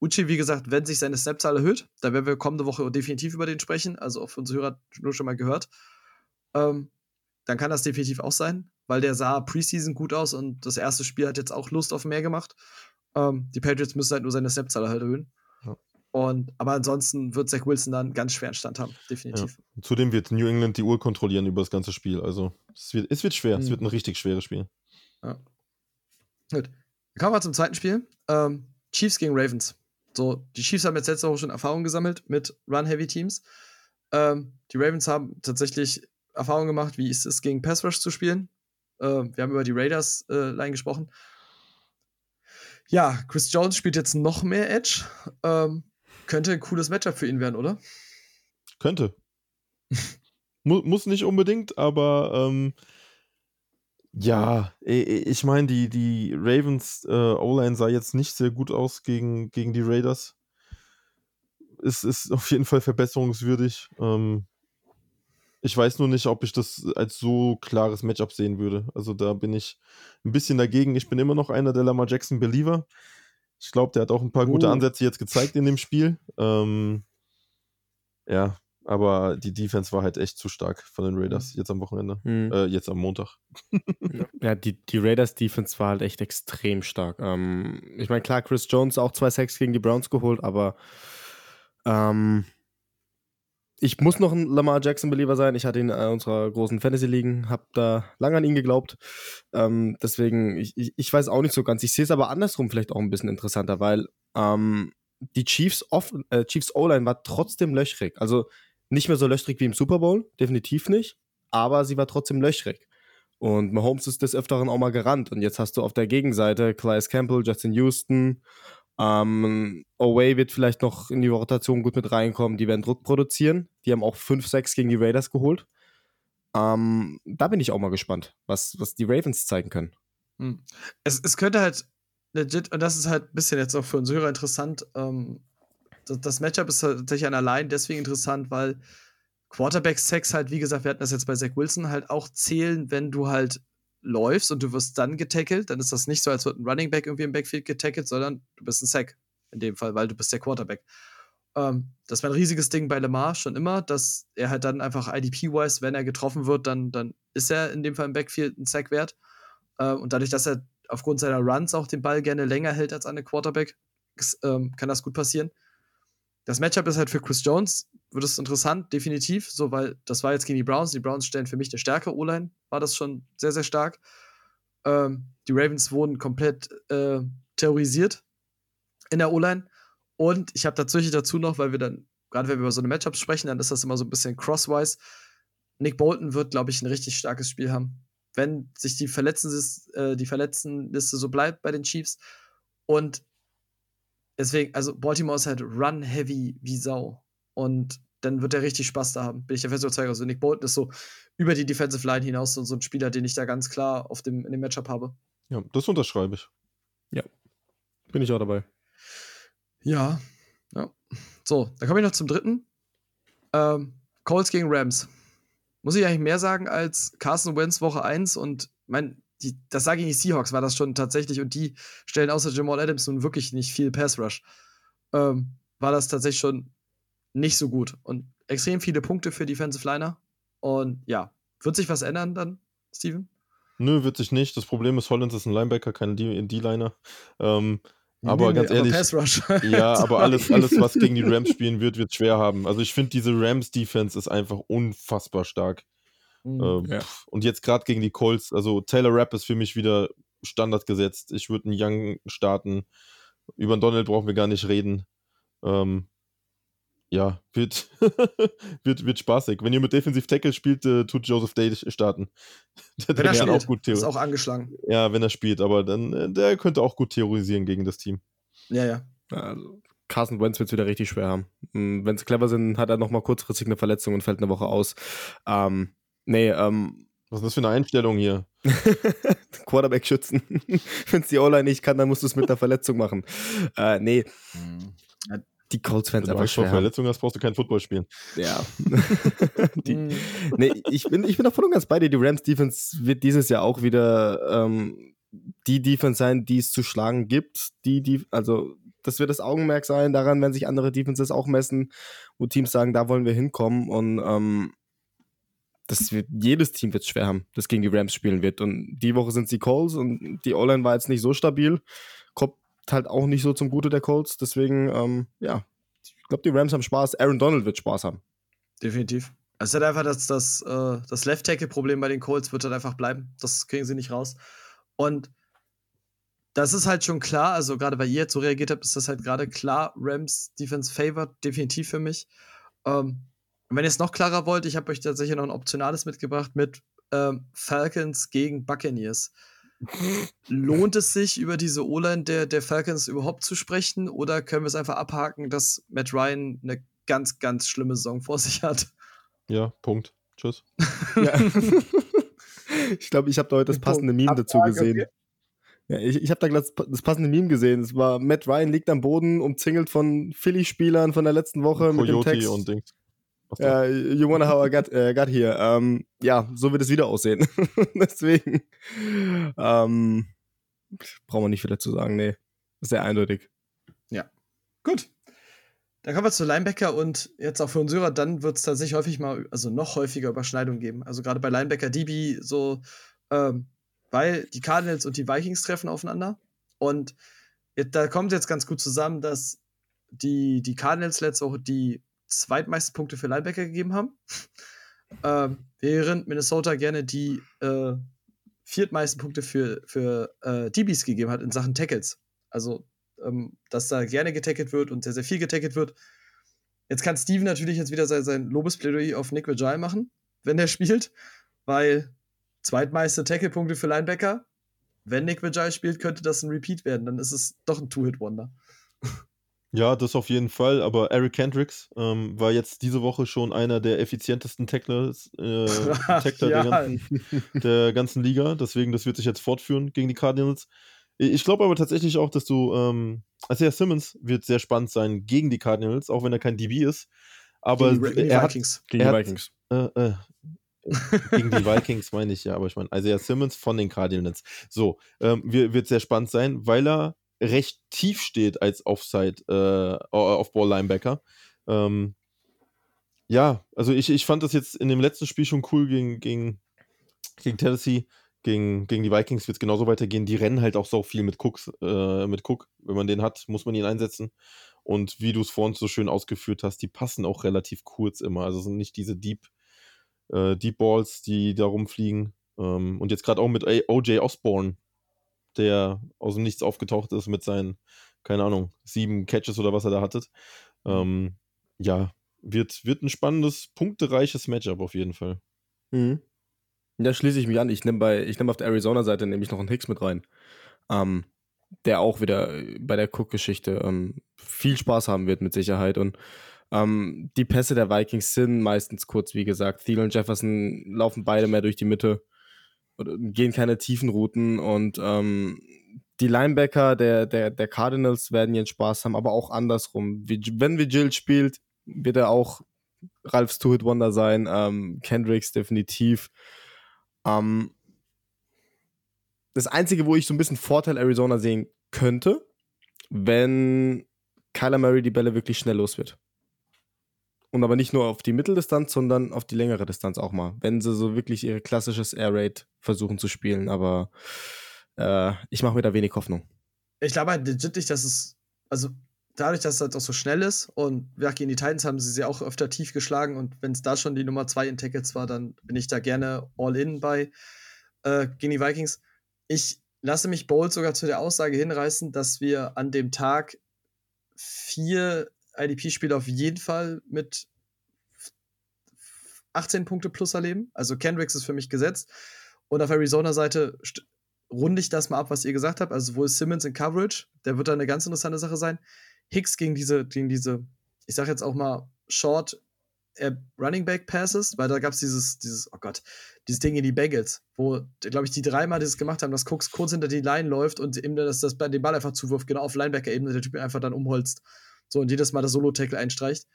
Uchi, wie gesagt, wenn sich seine Snapzahl erhöht, dann werden wir kommende Woche definitiv über den sprechen, also auf unsere Hörer nur schon mal gehört. Ähm, dann kann das definitiv auch sein, weil der sah Preseason gut aus und das erste Spiel hat jetzt auch Lust auf mehr gemacht. Ähm, die Patriots müssen halt nur seine Snapzahl halt erhöhen. Ja. Und, aber ansonsten wird Zach Wilson dann ganz schweren Stand haben, definitiv. Zudem wird New England die Uhr kontrollieren über das ganze Spiel. Also es wird, es wird schwer. Es Mhm. wird ein richtig schweres Spiel. Gut. Dann kommen wir zum zweiten Spiel. Ähm, Chiefs gegen Ravens. So, die Chiefs haben jetzt letzte Woche schon Erfahrung gesammelt mit Run-Heavy-Teams. Ähm, die Ravens haben tatsächlich Erfahrung gemacht, wie ist es gegen Pass-Rush zu spielen. Ähm, wir haben über die Raiders-Line gesprochen. Ja, Chris Jones spielt jetzt noch mehr Edge. Ähm, könnte ein cooles Matchup für ihn werden, oder? Könnte. Mu muss nicht unbedingt, aber ähm, ja, ich meine, die, die Ravens äh, O-Line sah jetzt nicht sehr gut aus gegen, gegen die Raiders. Es ist auf jeden Fall verbesserungswürdig. Ähm, ich weiß nur nicht, ob ich das als so klares Matchup sehen würde. Also da bin ich ein bisschen dagegen. Ich bin immer noch einer der Lamar Jackson Believer. Ich glaube, der hat auch ein paar gute Oh. Ansätze jetzt gezeigt in dem Spiel. Ähm, ja, aber die Defense war halt echt zu stark von den Raiders jetzt am Wochenende. Mhm. Äh, jetzt am Montag. Ja, die, die Raiders Defense war halt echt extrem stark. Ähm, ich meine, klar, Chris Jones auch zwei Sacks gegen die Browns geholt, aber ähm, ich muss noch ein Lamar Jackson Believer sein. Ich hatte ihn in unserer großen Fantasy ligen, habe da lange an ihn geglaubt. Ähm, deswegen, ich, ich, weiß auch nicht so ganz. Ich sehe es aber andersrum vielleicht auch ein bisschen interessanter, weil ähm, die Chiefs off, äh, Chiefs O-Line war trotzdem löchrig. Also nicht mehr so löchrig wie im Super Bowl, definitiv nicht, aber sie war trotzdem löchrig. Und Mahomes ist des Öfteren auch mal gerannt. Und jetzt hast du auf der Gegenseite Clias Campbell, Justin Houston. Ähm, Away wird vielleicht noch in die Rotation gut mit reinkommen. Die werden Druck produzieren. Die haben auch 5-6 gegen die Raiders geholt. Ähm, da bin ich auch mal gespannt, was, was die Ravens zeigen können. Hm. Es, es könnte halt legit, und das ist halt ein bisschen jetzt auch für unsere Hörer interessant, ähm, das, das Matchup ist tatsächlich an allein deswegen interessant, weil Quarterback-Sex halt, wie gesagt, wir hatten das jetzt bei Zach Wilson, halt auch zählen, wenn du halt läufst und du wirst dann getackelt, dann ist das nicht so, als wird ein Running Back irgendwie im Backfield getackelt, sondern du bist ein Sack in dem Fall, weil du bist der Quarterback. Ähm, das war ein riesiges Ding bei Lamar schon immer, dass er halt dann einfach IDP-wise, wenn er getroffen wird, dann, dann ist er in dem Fall im Backfield ein Sack wert. Äh, und dadurch, dass er aufgrund seiner Runs auch den Ball gerne länger hält als eine Quarterback, ähm, kann das gut passieren. Das Matchup ist halt für Chris Jones, wird es interessant, definitiv, so, weil das war jetzt gegen die Browns. Die Browns stellen für mich eine stärkere O-Line, war das schon sehr, sehr stark. Ähm, die Ravens wurden komplett äh, terrorisiert in der O-Line. Und ich habe tatsächlich dazu noch, weil wir dann, gerade wenn wir über so eine Matchups sprechen, dann ist das immer so ein bisschen crosswise. Nick Bolton wird, glaube ich, ein richtig starkes Spiel haben. Wenn sich die Verletztenliste, äh, die Verletztenliste so bleibt bei den Chiefs. Und deswegen, also Baltimore ist halt run-heavy wie Sau. Und dann wird er richtig Spaß da haben. Bin ich der fest überzeugt. Also Nick Bolton ist so über die Defensive Line hinaus so, so ein Spieler, den ich da ganz klar auf dem, in dem Matchup habe. Ja, das unterschreibe ich. Bin ich auch dabei. Ja. ja. So, dann komme ich noch zum dritten. Ähm, Colts gegen Rams. Muss ich eigentlich mehr sagen als Carson Wentz Woche 1 und mein, die, das sage ich nicht Seahawks, war das schon tatsächlich und die stellen außer Jamal Adams nun wirklich nicht viel Pass Rush. Ähm, war das tatsächlich schon nicht so gut und extrem viele Punkte für Defensive Liner. Und ja, wird sich was ändern dann, Steven? Nö, wird sich nicht. Das Problem ist, Hollins ist ein Linebacker, kein D- D-Liner. Ähm, aber Nee, ganz nee, ehrlich, Pass Rush. ja, aber alles, alles, was gegen die Rams spielen wird, wird schwer haben. Also ich finde, diese Rams-Defense ist einfach unfassbar stark. Mhm. Ähm, Ja. Und jetzt gerade gegen die Colts, also Taylor Rapp ist für mich wieder Standard gesetzt. Ich würde einen Young starten. Über den Donald brauchen wir gar nicht reden. Ähm, ja, wird, wird, wird spaßig. Wenn ihr mit Defensive Tackle spielt, äh, tut Joseph Day starten. Der, Wenn er spielt, auch gut ist auch angeschlagen. Ja, wenn er spielt, aber dann, äh, der könnte auch gut theorisieren gegen das Team. Ja, ja. Also, Carson Wentz wird es wieder richtig schwer haben. Wenn sie clever sind, hat er nochmal kurzfristig eine Verletzung und fällt eine Woche aus. Ähm, nee, ähm, Was ist das für eine Einstellung hier? Quarterback schützen. Wenn es die O-Line nicht kann, dann musst du es mit einer Verletzung machen. Äh, nee, die Colts-Fans Wenn du einfach Angst vor schwer. haben. Verletzungen hast, brauchst du kein Football spielen. Ja. die, nee, ich bin, ich bin auch voll und ganz bei dir. Die Rams-Defense wird dieses Jahr auch wieder ähm, die Defense sein, die es zu schlagen gibt. Die, die, also, das wird das Augenmerk sein. Daran werden sich andere Defenses auch messen, wo Teams sagen, da wollen wir hinkommen. Und ähm, das wird, jedes Team wird es schwer haben, das gegen die Rams spielen wird. Und die Woche sind sie Colts und die O-Line war jetzt nicht so stabil. Kommt halt auch nicht so zum Gute der Colts. Deswegen, ähm, ja, ich glaube, die Rams haben Spaß. Aaron Donald wird Spaß haben. Definitiv. Es ist halt einfach das, das, äh, das Left-Tackle-Problem bei den Colts wird halt einfach bleiben. Das kriegen sie nicht raus. Und das ist halt schon klar, also gerade weil ihr jetzt so reagiert habt, ist das halt gerade klar, Rams Defense favored, definitiv für mich. Ähm, und wenn ihr es noch klarer wollt, ich habe euch tatsächlich noch ein optionales mitgebracht mit ähm, Falcons gegen Buccaneers. Lohnt es sich, über diese O-Line der, der Falcons überhaupt zu sprechen oder können wir es einfach abhaken, dass Matt Ryan eine ganz, ganz schlimme Saison vor sich hat? Ja, Punkt. Tschüss. Ja. ich glaube, ich habe da heute das passende Meme dazu Abfrage, gesehen. okay. Ja, ich ich habe da gleich das passende Meme gesehen. Es war Matt Ryan liegt am Boden, umzingelt von Philly-Spielern von der letzten Woche mit dem Coyote Text. und Dings. Ja, you wanna how I got, äh, got here. Ähm, ja, so wird es wieder aussehen. Deswegen ähm, brauchen wir nicht viel dazu sagen. Nee, sehr eindeutig. Gut. Dann kommen wir zu Linebacker und jetzt auch für uns Hörer, dann wird es tatsächlich häufig mal, also noch häufiger Überschneidungen geben. Also gerade bei Linebacker DB so, ähm, weil die Cardinals und die Vikings treffen aufeinander. Und jetzt, da kommt jetzt ganz gut zusammen, dass die, die Cardinals letzte Woche die zweitmeisten Punkte für Linebacker gegeben haben. ähm, während Minnesota gerne die äh, viertmeisten Punkte für, für äh, DBs gegeben hat in Sachen Tackles. Also ähm, dass da gerne getackelt wird und sehr, sehr viel getackelt wird. Jetzt kann Steven natürlich jetzt wieder sein, sein Lobesplädoyer auf Nick Vajay machen, wenn er spielt, weil zweitmeiste Tackle-Punkte für Linebacker. Wenn Nick Vajay spielt, könnte das ein Repeat werden. Dann ist es doch ein Two-Hit-Wonder. Ja, das auf jeden Fall. Aber Eric Kendricks ähm, war jetzt diese Woche schon einer der effizientesten Tacklers, äh, Tackler Ja. der, ganzen, der ganzen Liga. Deswegen, das wird sich jetzt fortführen gegen die Cardinals. Ich glaube aber tatsächlich auch, dass du, ähm, Isaiah Simmons wird sehr spannend sein gegen die Cardinals, auch wenn er kein DB ist. Aber Gegen die, gegen die er hat, Vikings. Gegen Er die hat- Vikings. äh, äh, gegen die Vikings meine ich ja, aber ich meine Isaiah Simmons von den Cardinals. So, ähm, wir- wird sehr spannend sein, weil er recht tief steht als Offside, äh, Off-Ball-Linebacker. Ähm, ja, also ich, ich fand das jetzt in dem letzten Spiel schon cool gegen, gegen, gegen Tennessee. Gegen, gegen die Vikings wird es genauso weitergehen. Die rennen halt auch so viel mit Cooks, äh, mit Cook. Wenn man den hat, muss man ihn einsetzen. Und wie du es vorhin so schön ausgeführt hast, die passen auch relativ kurz immer. Also sind nicht diese Deep, äh, Deep Balls, die da rumfliegen. Ähm, und jetzt gerade auch mit OJ Osborne, der aus dem Nichts aufgetaucht ist mit seinen, keine Ahnung, sieben Catches oder was er da hattet. Ähm, ja, wird, wird ein spannendes, punktereiches Matchup auf jeden Fall. Mhm. Da schließe ich mich an. Ich nehme bei, ich nehme auf der Arizona-Seite nämlich noch einen Hicks mit rein. Ähm, der auch wieder äh, bei der Cook-Geschichte ähm, viel Spaß haben wird mit Sicherheit. Und Ähm, die Pässe der Vikings sind meistens kurz, wie gesagt. Thiel und Jefferson laufen beide mehr durch die Mitte, gehen keine tiefen Routen und ähm, die Linebacker der, der, der Cardinals werden ihren Spaß haben, aber auch andersrum. Wenn Vigil spielt, wird er auch Ralphs Two-Hit-Wonder sein, ähm, Kendricks definitiv. Ähm, das Einzige, wo ich so ein bisschen Vorteil Arizona sehen könnte, wenn Kyler Murray die Bälle wirklich schnell los wird. Und aber nicht nur auf die Mitteldistanz, sondern auf die längere Distanz auch mal. Wenn sie so wirklich ihr klassisches Air Raid versuchen zu spielen. Aber äh, ich mache mir da wenig Hoffnung. Ich glaube halt legit nicht, dass es, also dadurch, dass es halt auch so schnell ist und ja, gegen die Titans haben sie sie auch öfter tief geschlagen und wenn es da schon die Nummer 2 in Tackles war, dann bin ich da gerne all in bei äh, gegen die Vikings. Ich lasse mich bold sogar zu der Aussage hinreißen, dass wir an dem Tag vier IDP-Spiele auf jeden Fall mit 18 Punkte plus erleben. Also Kendricks ist für mich gesetzt. Und auf Arizona-Seite runde ich das mal ab, was ihr gesagt habt. Also wohl Simmons in Coverage, der wird da eine ganz interessante Sache sein. Hicks gegen diese, gegen diese, ich sag jetzt auch mal, Short äh, Running Back Passes, weil da gab es dieses, dieses, oh Gott, dieses Ding in die Bengals, wo, glaube ich, die dreimal dieses gemacht haben, dass Cooks kurz hinter die Line läuft und eben das, das den Ball einfach zuwirft, genau auf Linebacker-Ebene, der Typ einfach dann umholzt. So und jedes Mal das Solo-Tackle einstreicht.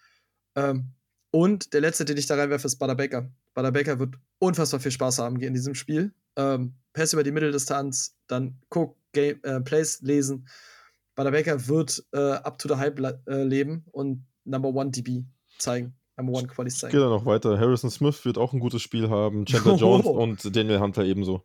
Ähm, und der letzte, den ich da reinwerfe, ist Butter Baker. Butter Baker wird unfassbar viel Spaß haben in diesem Spiel. Ähm, Pass über die Mitteldistanz, dann Cook, Game, äh, Plays lesen. Butter Baker wird äh, up to the hype äh, leben und Number One DB zeigen. Number One Qualities zeigen. Geht dann noch weiter. Harrison Smith wird auch ein gutes Spiel haben. Chandler Jones und Daniel Hunter ebenso.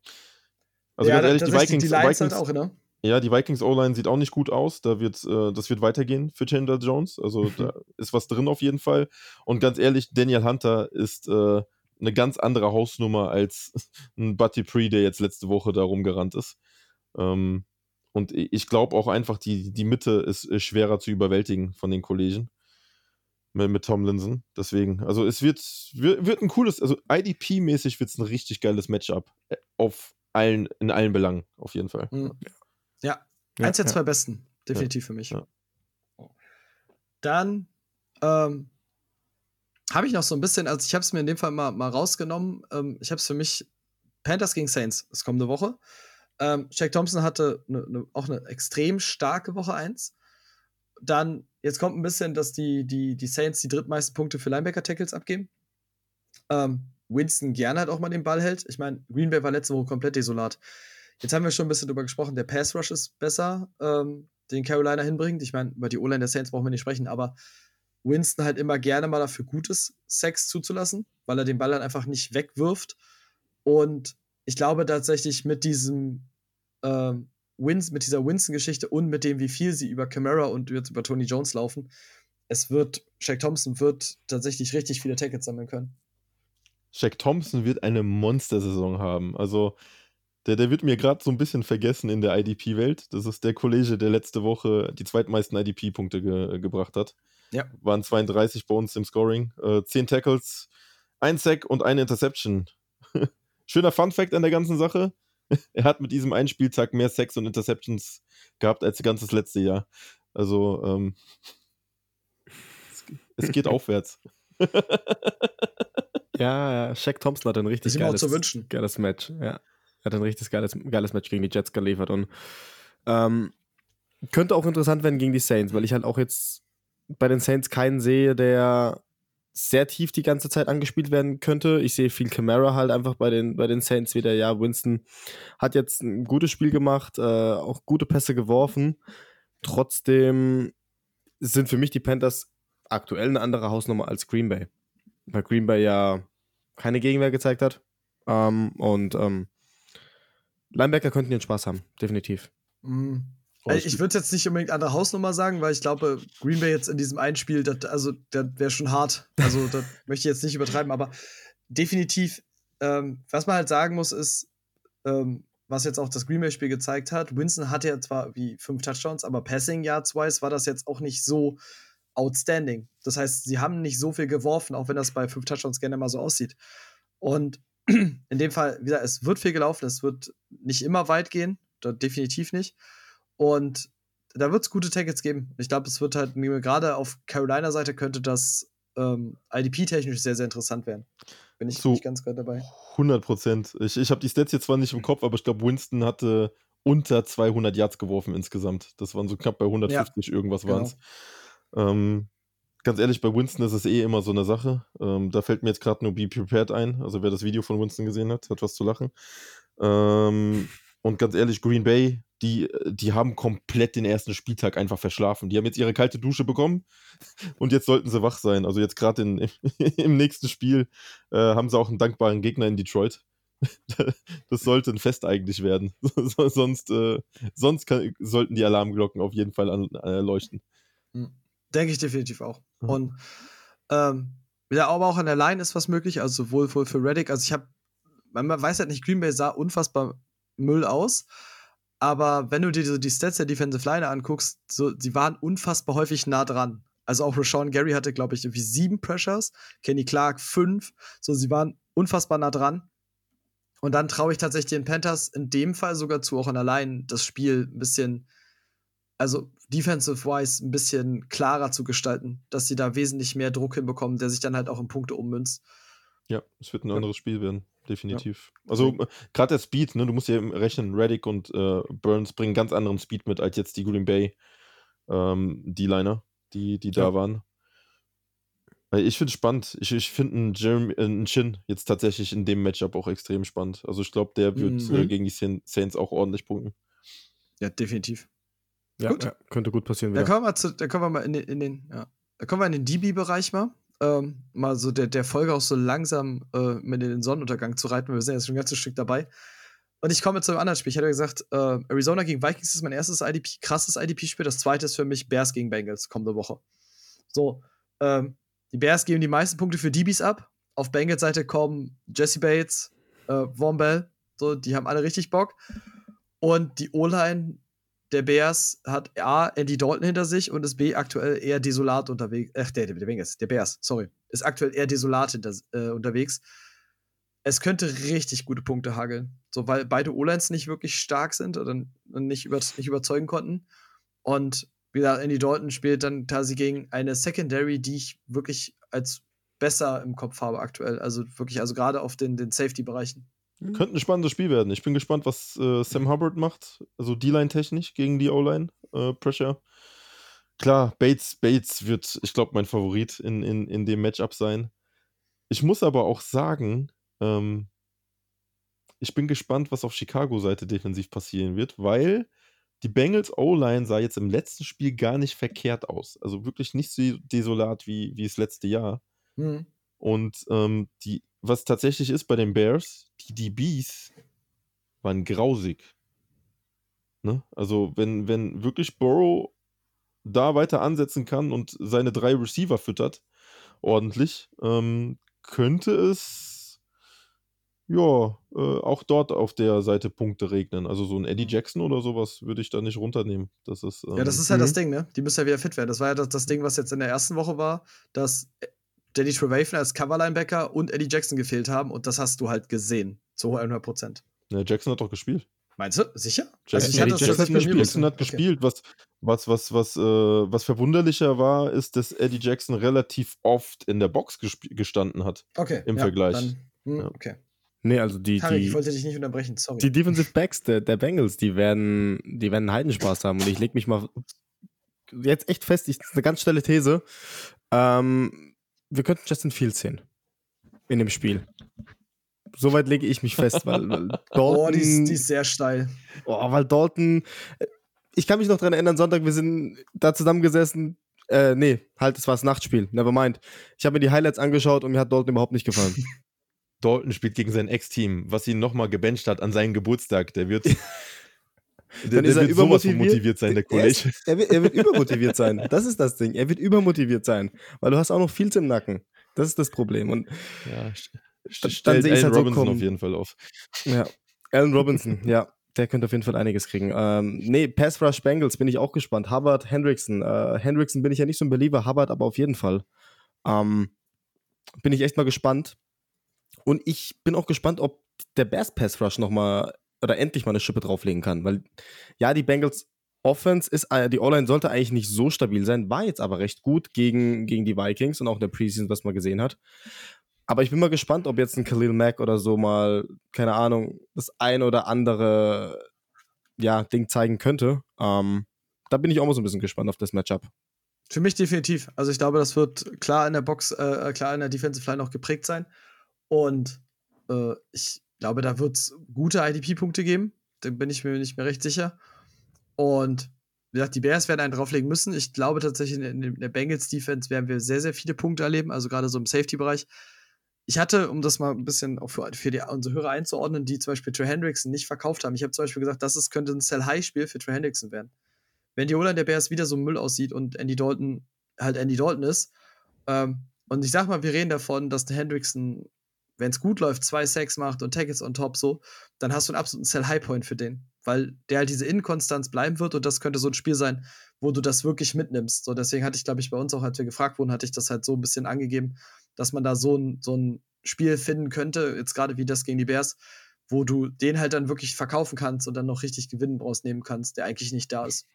Also ja, ganz ehrlich, die Vikings, die Vikings halt auch, ne? Ja, die Vikings O-Line sieht auch nicht gut aus. Da wird, äh, das wird weitergehen für Chandler Jones. Also da ist was drin auf jeden Fall. Und ganz ehrlich, Daniel Hunter ist äh, eine ganz andere Hausnummer als ein Buddy Pre, der jetzt letzte Woche da rumgerannt ist. Ähm, und ich glaube auch einfach, die, die Mitte ist, ist, schwerer zu überwältigen von den Kollegen mit, mit Tomlinson. Deswegen, also es wird, wird, wird ein cooles, also IDP-mäßig wird es ein richtig geiles Matchup. Äh, auf allen, in allen Belangen, auf jeden Fall. Ja, ja, eins der ja. zwei besten, definitiv für mich. Dann ähm, habe ich noch so ein bisschen, also ich habe es mir in dem Fall mal, mal rausgenommen. Ähm, ich habe es für mich Panthers gegen Saints, das kommende Woche. Ähm, Jack Thompson hatte ne, ne, auch eine extrem starke Woche 1. Dann, jetzt kommt ein bisschen, dass die, die, die Saints die drittmeisten Punkte für Linebacker-Tackles abgeben. Ähm, Winston gerne halt auch mal den Ball hält. Ich meine, Green Bay war letzte Woche komplett desolat. Jetzt haben wir schon ein bisschen drüber gesprochen, der Pass Rush ist besser, ähm, den Carolina hinbringt. Ich meine, über die O-Line der Saints brauchen wir nicht sprechen, aber Winston halt immer gerne mal dafür gutes Sex zuzulassen, weil er den Ball dann einfach nicht wegwirft. Und ich glaube tatsächlich mit diesem ähm, Wins, mit dieser Winston-Geschichte und mit dem, wie viel sie über Camara und jetzt über Tony Jones laufen, es wird, Shaq Thompson wird tatsächlich richtig viele Tackets sammeln können. Shaq Thompson wird eine Monstersaison haben. Also der, der wird mir gerade so ein bisschen vergessen in der IDP-Welt. Das ist der Kollege, der letzte Woche die zweitmeisten IDP-Punkte ge gebracht hat. Ja. Waren 32 bei uns im Scoring. Äh, 10 Tackles, ein Sack und eine Interception. Schöner Fun-Fact an der ganzen Sache. er hat mit diesem einen Spieltag mehr Sacks und Interceptions gehabt als ganzes letzte Jahr. Also, ähm, es, es geht aufwärts. ja, ja, Shaq Thompson hat ein richtig geiles, zu geiles Match. Ja hat ein richtig geiles, geiles Match gegen die Jets geliefert und ähm, könnte auch interessant werden gegen die Saints, weil ich halt auch jetzt bei den Saints keinen sehe, der sehr tief die ganze Zeit angespielt werden könnte. Ich sehe viel Camara halt einfach bei den, bei den Saints wieder. Ja, Winston hat jetzt ein gutes Spiel gemacht, äh, auch gute Pässe geworfen. Trotzdem sind für mich die Panthers aktuell eine andere Hausnummer als Green Bay. Weil Green Bay ja keine Gegenwehr gezeigt hat. Ähm, und ähm, Linebacker könnten ihren Spaß haben, definitiv. Mhm. Also ich würde jetzt nicht unbedingt andere Hausnummer sagen, weil ich glaube, Green Bay jetzt in diesem einen Spiel, das, also das wäre schon hart. Also das möchte ich jetzt nicht übertreiben, aber definitiv, ähm, was man halt sagen muss, ist, ähm, was jetzt auch das Green Bay-Spiel gezeigt hat, Winston hatte ja zwar wie fünf Touchdowns, aber Passing Yards-wise war das jetzt auch nicht so outstanding. Das heißt, sie haben nicht so viel geworfen, auch wenn das bei fünf Touchdowns gerne mal so aussieht. Und in dem Fall, wie gesagt, es wird viel gelaufen, es wird nicht immer weit gehen, definitiv nicht. Und da wird's gute Tackles geben. Ich glaube, es wird halt, gerade auf Carolina-Seite könnte das ähm, IDP-technisch sehr, sehr interessant werden. Bin ich So. nicht ganz gerade dabei. 100 Prozent. Ich, ich habe die Stats jetzt zwar nicht im Kopf, aber ich glaube, Winston hatte unter 200 Yards geworfen insgesamt. Das waren so knapp bei 150 irgendwas genau. waren es. Ähm, ganz ehrlich, bei Winston ist es eh immer so eine Sache. Ähm, da fällt mir jetzt gerade nur Be Prepared ein. Also wer das Video von Winston gesehen hat, hat was zu lachen. Ähm, und ganz ehrlich, Green Bay, die, die haben komplett den ersten Spieltag einfach verschlafen. Die haben jetzt ihre kalte Dusche bekommen und jetzt sollten sie wach sein. Also jetzt gerade im nächsten Spiel äh, haben sie auch einen dankbaren Gegner in Detroit. Das sollte ein Fest eigentlich werden. So- sonst äh, sonst kann, sollten die Alarmglocken auf jeden Fall an, äh, leuchten. Denke ich definitiv auch. Mhm. Und ähm, ja, aber auch an der Line ist was möglich, also sowohl wohl für Reddick, also ich habe, man weiß halt nicht, Green Bay sah unfassbar Müll aus, aber wenn du dir so die Stats der Defensive Line anguckst, so, sie waren unfassbar häufig nah dran. Also auch Rashawn Gary hatte, glaube ich, irgendwie sieben Pressures, Kenny Clark fünf, so sie waren unfassbar nah dran. Und dann traue ich tatsächlich den Panthers in dem Fall sogar zu, auch an der Line das Spiel ein bisschen also defensive-wise ein bisschen klarer zu gestalten, dass sie da wesentlich mehr Druck hinbekommen, der sich dann halt auch in Punkte ummünzt. Ja, es wird ein Ja. anderes Spiel werden, definitiv. Also äh, gerade der Speed, ne, du musst ja rechnen, Reddick und äh, Burns bringen ganz anderen Speed mit als jetzt die Green Bay ähm, D-Liner, die, die da Ja. waren. Weil Ich finde es spannend. Ich, ich finde einen, Jeremy, äh, einen Chin jetzt tatsächlich in dem Matchup auch extrem spannend. Also ich glaube, der wird Mhm. äh, gegen die Sain- Saints auch ordentlich punkten. Ja, definitiv. Ja, Gut. ja, könnte gut passieren. Da Wieder. kommen wir, zu, da kommen wir mal in den, in den, ja. da kommen wir in den DB-Bereich mal. Ähm, mal so der, der Folge auch so langsam äh, mit in den Sonnenuntergang zu reiten. Wir sind jetzt schon ein ganzes Stück dabei. Und ich komme zu einem anderen Spiel. Ich hatte gesagt, äh, Arizona gegen Vikings ist mein erstes IDP, krasses IDP-Spiel. Das zweite ist für mich Bears gegen Bengals kommende Woche. So, ähm, die Bears geben die meisten Punkte für DBs ab. Auf Bengals Seite kommen Jesse Bates, äh, Von Bell, so, die haben alle richtig Bock. Und die O-Line der Bears hat A, Andy Dalton hinter sich und ist B, aktuell eher desolat unterwegs. Ach, der, der, der Bengals, der Bears, sorry. Ist aktuell eher desolat hinter, äh, unterwegs. Es könnte richtig gute Punkte hageln. So, weil beide O-Lines nicht wirklich stark sind oder nicht, über, nicht überzeugen konnten. Und wie gesagt, Andy Dalton spielt dann quasi gegen eine Secondary, die ich wirklich als besser im Kopf habe aktuell. Also wirklich, also gerade auf den, den Safety-Bereichen. Könnte ein spannendes Spiel werden. Ich bin gespannt, was äh, Sam Hubbard macht. Also D-Line technisch gegen die O-Line. Äh, Pressure. Klar, Bates, Bates wird, ich glaube, mein Favorit in, in, in dem Matchup sein. Ich muss aber auch sagen, ähm, ich bin gespannt, was auf Chicago-Seite defensiv passieren wird, weil die Bengals O-Line sah jetzt im letzten Spiel gar nicht verkehrt aus. Also wirklich nicht so desolat wie, wie das letzte Jahr. Hm. Und ähm, die, was tatsächlich ist bei den Bears, die DBs waren grausig. Ne? Also, wenn, wenn wirklich Burrow da weiter ansetzen kann und seine drei Receiver füttert, ordentlich, ähm, könnte es ja äh, auch dort auf der Seite Punkte regnen. Also so ein Eddie Jackson oder sowas würde ich da nicht runternehmen. Das ist, ähm, Ja, das ist halt das Mhm. Ding, ne? Die müssen ja wieder fit werden. Das war ja das, das Ding, was jetzt in der ersten Woche war, dass Danny Trevathan als Coverlinebacker und Eddie Jackson gefehlt haben und das hast du halt gesehen. Zu 100 Prozent. ne, Jackson hat doch gespielt. Meinst du? Sicher? Jackson, ich hatte das Jackson hat gespielt. Jackson hat Okay. gespielt. Was, was, was, was, äh, was verwunderlicher war, ist, dass Eddie Jackson relativ oft in der Box gestanden hat. Okay. Im Vergleich. Dann, hm, Ja. Okay. Nee, also die, ich die, wollte dich nicht unterbrechen, sorry. die Defensive Backs der, der Bengals, die werden, die werden einen Heidenspaß haben. Und ich lege mich mal jetzt echt fest, ich, das ist eine ganz schnelle These. Ähm, wir könnten Justin Fields sehen in dem Spiel. Soweit lege ich mich fest, weil, weil Dalton, oh, die ist, die ist sehr steil. Oh, weil Dalton. äh, Ich kann mich noch dran erinnern, Sonntag, wir sind da zusammengesessen. Äh, nee, halt, es war das Nachtspiel. Never mind. Ich habe mir die Highlights angeschaut und mir hat Dalton überhaupt nicht gefallen. Dalton spielt gegen sein Ex-Team, was ihn nochmal gebencht hat an seinen Geburtstag. Der wird, der, Dann ist der er wird sowas von übermotiviert. motiviert sein, der Er, Kollege. ist, er, wird, er wird übermotiviert sein. Das ist das Ding. Er wird übermotiviert sein. Weil du hast auch noch Fields im Nacken. Das ist das Problem. Und Ja, Dann stellt sehe Allen halt so Robinson kommen. auf jeden Fall auf. ja, Allen Robinson, ja. Der könnte auf jeden Fall einiges kriegen. Ähm, nee, Pass Rush Bengals bin ich auch gespannt. Hubbard, Hendrickson. Äh, Hendrickson bin ich ja nicht so ein Believer, Hubbard aber auf jeden Fall. Ähm, bin ich echt mal gespannt. Und ich bin auch gespannt, ob der Bears Pass Rush nochmal oder endlich mal eine Schippe drauflegen kann. Weil, ja, die Bengals Offense ist, äh, die O-Line sollte eigentlich nicht so stabil sein, war jetzt aber recht gut gegen, gegen die Vikings und auch in der Preseason, was man gesehen hat. Aber ich bin mal gespannt, ob jetzt ein Khalil Mack oder so mal, keine Ahnung, das ein oder andere ja, Ding zeigen könnte. Ähm, da bin ich auch mal so ein bisschen gespannt auf das Matchup. Für mich definitiv. Also ich glaube, das wird klar in der Box, äh, klar in der Defensive Line auch geprägt sein. Und äh, ich glaube, da wird es gute IDP-Punkte geben. Da bin ich mir nicht mehr recht sicher. Und wie gesagt, die Bears werden einen drauflegen müssen. Ich glaube tatsächlich, in der Bengals-Defense werden wir sehr, sehr viele Punkte erleben, also gerade so im Safety-Bereich. Ich hatte, um das mal ein bisschen auch für, für die, unsere Hörer einzuordnen, die zum Beispiel Trey Hendrickson nicht verkauft haben. Ich habe zum Beispiel gesagt, das ist, könnte ein Sell-High-Spiel für Trey Hendrickson werden. Wenn die Ola der Bears wieder so Müll aussieht und Andy Dalton halt Andy Dalton ist, ähm, und ich sag mal, wir reden davon, dass Hendrickson wenn es gut läuft, zwei Sacks macht und Tackles on top so, dann hast du einen absoluten Sell-High-Point für den. Weil der halt diese Inkonstanz bleiben wird und das könnte so ein Spiel sein, wo du das wirklich mitnimmst. So, deswegen hatte ich, glaube ich, bei uns auch, als wir gefragt wurden, hatte ich das halt so ein bisschen angegeben, dass man da so ein, so ein Spiel finden könnte, jetzt gerade wie das gegen die Bears, wo du den halt dann wirklich verkaufen kannst und dann noch richtig Gewinnen rausnehmen kannst, der eigentlich nicht da ist.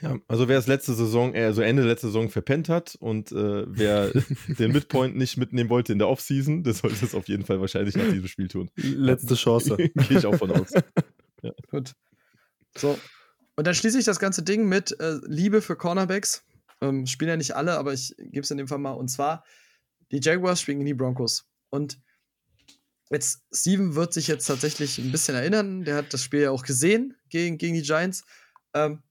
Ja, also wer es letzte Saison, äh, also Ende letzte Saison verpennt hat und äh, wer den Midpoint nicht mitnehmen wollte in der Offseason, der sollte es auf jeden Fall wahrscheinlich nach diesem Spiel tun. Letzte Chance. Gehe ich auch von aus. Ja. Gut. So. Und dann schließe ich das ganze Ding mit äh, Liebe für Cornerbacks. Ähm, spielen ja nicht alle, aber ich gebe es in dem Fall mal. Und zwar, die Jaguars spielen in die Broncos. Und jetzt, Steven wird sich jetzt tatsächlich ein bisschen erinnern. Der hat das Spiel ja auch gesehen gegen, gegen die Giants. Ähm,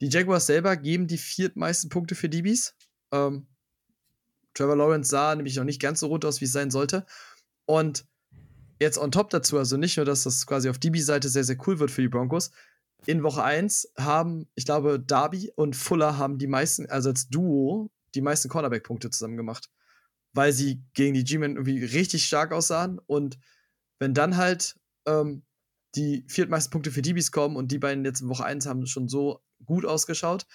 die Jaguars selber geben die viertmeisten Punkte für DBs. Ähm, Trevor Lawrence sah nämlich noch nicht ganz so rund aus, wie es sein sollte. Und jetzt on top dazu, also nicht nur, dass das quasi auf DB-Seite sehr, sehr cool wird für die Broncos. In Woche 1 haben, ich glaube, Darby und Fuller haben die meisten, also als Duo, die meisten Cornerback-Punkte zusammen gemacht. Weil sie gegen die G-Men irgendwie richtig stark aussahen. Und wenn dann halt ähm, die viertmeisten Punkte für DBs kommen und die beiden jetzt in Woche 1 haben schon so gut ausgeschaut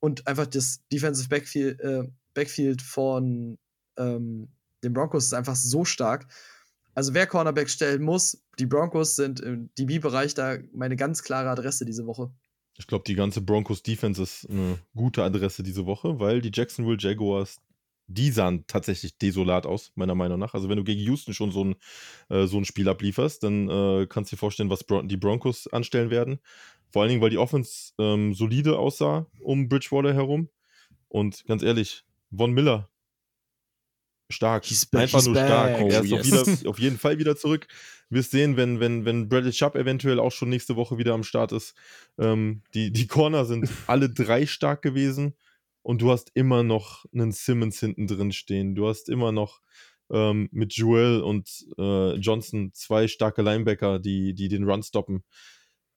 und einfach das Defensive Backfield, äh, Backfield von ähm, den Broncos ist einfach so stark. Also wer Cornerback stellen muss, die Broncos sind im DB-Bereich da meine ganz klare Adresse diese Woche. Ich glaube, die ganze Broncos Defense ist eine gute Adresse diese Woche, weil die Jacksonville Jaguars die sahen tatsächlich desolat aus, meiner Meinung nach. Also wenn du gegen Houston schon so ein, äh, so ein Spiel ablieferst, dann äh, kannst du dir vorstellen, was Bron die Broncos anstellen werden. Vor allen Dingen, weil die Offense ähm, solide aussah um Bridgewater herum. Und ganz ehrlich, Von Miller, stark. Einfach nur back. stark. Oh, er ist yes. auf, wieder, auf, jeden Fall wieder zurück. Wirst sehen, wenn, wenn, wenn Bradley Chubb eventuell auch schon nächste Woche wieder am Start ist. Ähm, die, die Corner sind alle drei stark gewesen und du hast immer noch einen Simmons hinten drin stehen. Du hast immer noch ähm, mit Joel und äh, Johnson zwei starke Linebacker, die, die den Run stoppen.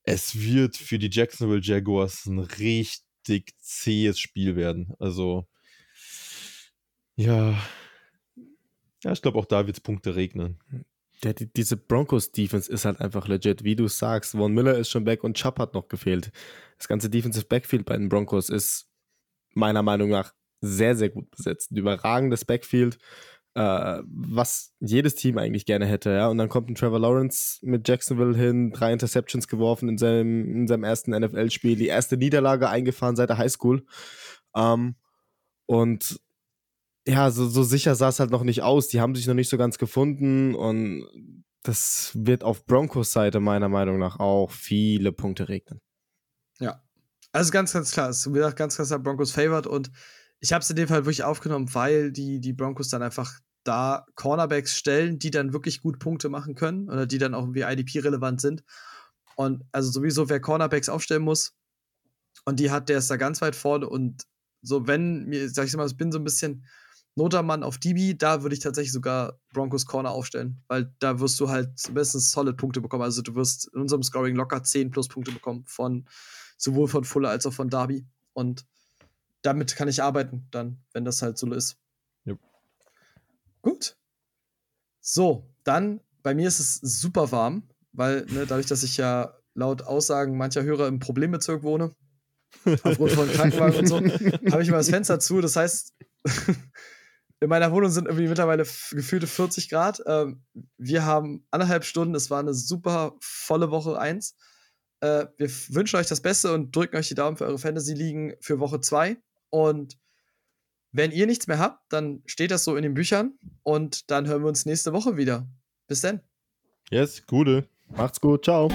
Es wird für die Jacksonville Jaguars ein richtig zähes Spiel werden. Also, ja. Ja, ich glaube, auch da wird es Punkte regnen. Der, die, diese Broncos-Defense ist halt einfach legit, wie du sagst. Von Miller ist schon weg und Chubb hat noch gefehlt. Das ganze Defensive Backfield bei den Broncos ist meiner Meinung nach sehr, sehr gut besetzt. Ein überragendes Backfield, äh, was jedes Team eigentlich gerne hätte. Ja? Und dann kommt ein Trevor Lawrence mit Jacksonville hin, drei Interceptions geworfen in seinem, in seinem ersten NFL-Spiel, die erste Niederlage eingefahren seit der Highschool. Ähm, und ja, so, so sicher sah es halt noch nicht aus. Die haben sich noch nicht so ganz gefunden und das wird auf Broncos Seite meiner Meinung nach auch viele Punkte regnen. Ja, also ganz, ganz klar, es ist ganz, ganz klar Broncos favored und ich habe es in dem Fall wirklich aufgenommen, weil die, die Broncos dann einfach da Cornerbacks stellen, die dann wirklich gut Punkte machen können oder die dann auch irgendwie IDP-relevant sind. Und also sowieso, wer Cornerbacks aufstellen muss und die hat, der ist da ganz weit vorne und so, wenn mir, sag ich mal, ich bin so ein bisschen Notermann auf DB, da würde ich tatsächlich sogar Broncos Corner aufstellen, weil da wirst du halt mindestens solid Punkte bekommen. Also du wirst in unserem Scoring locker 10 plus Punkte bekommen von sowohl von Fuller als auch von Darby. Und damit kann ich arbeiten, dann, wenn das halt so ist. Yep. Gut. So, dann, bei mir ist es super warm, weil ne, dadurch, dass ich ja laut Aussagen mancher Hörer im Problembezirk wohne, aufgrund von Krankenwagen und so, habe ich mal das Fenster zu. Das heißt, in meiner Wohnung sind irgendwie mittlerweile gefühlte 40 Grad. Ähm, wir haben anderthalb Stunden, es war eine super volle Woche 1 Äh, wir wünschen euch das Beste und drücken euch die Daumen für eure Fantasy-Ligen für Woche 2. Und wenn ihr nichts mehr habt, dann steht das so in den Büchern und dann hören wir uns nächste Woche wieder. Bis dann. Yes, gute. Macht's gut, ciao.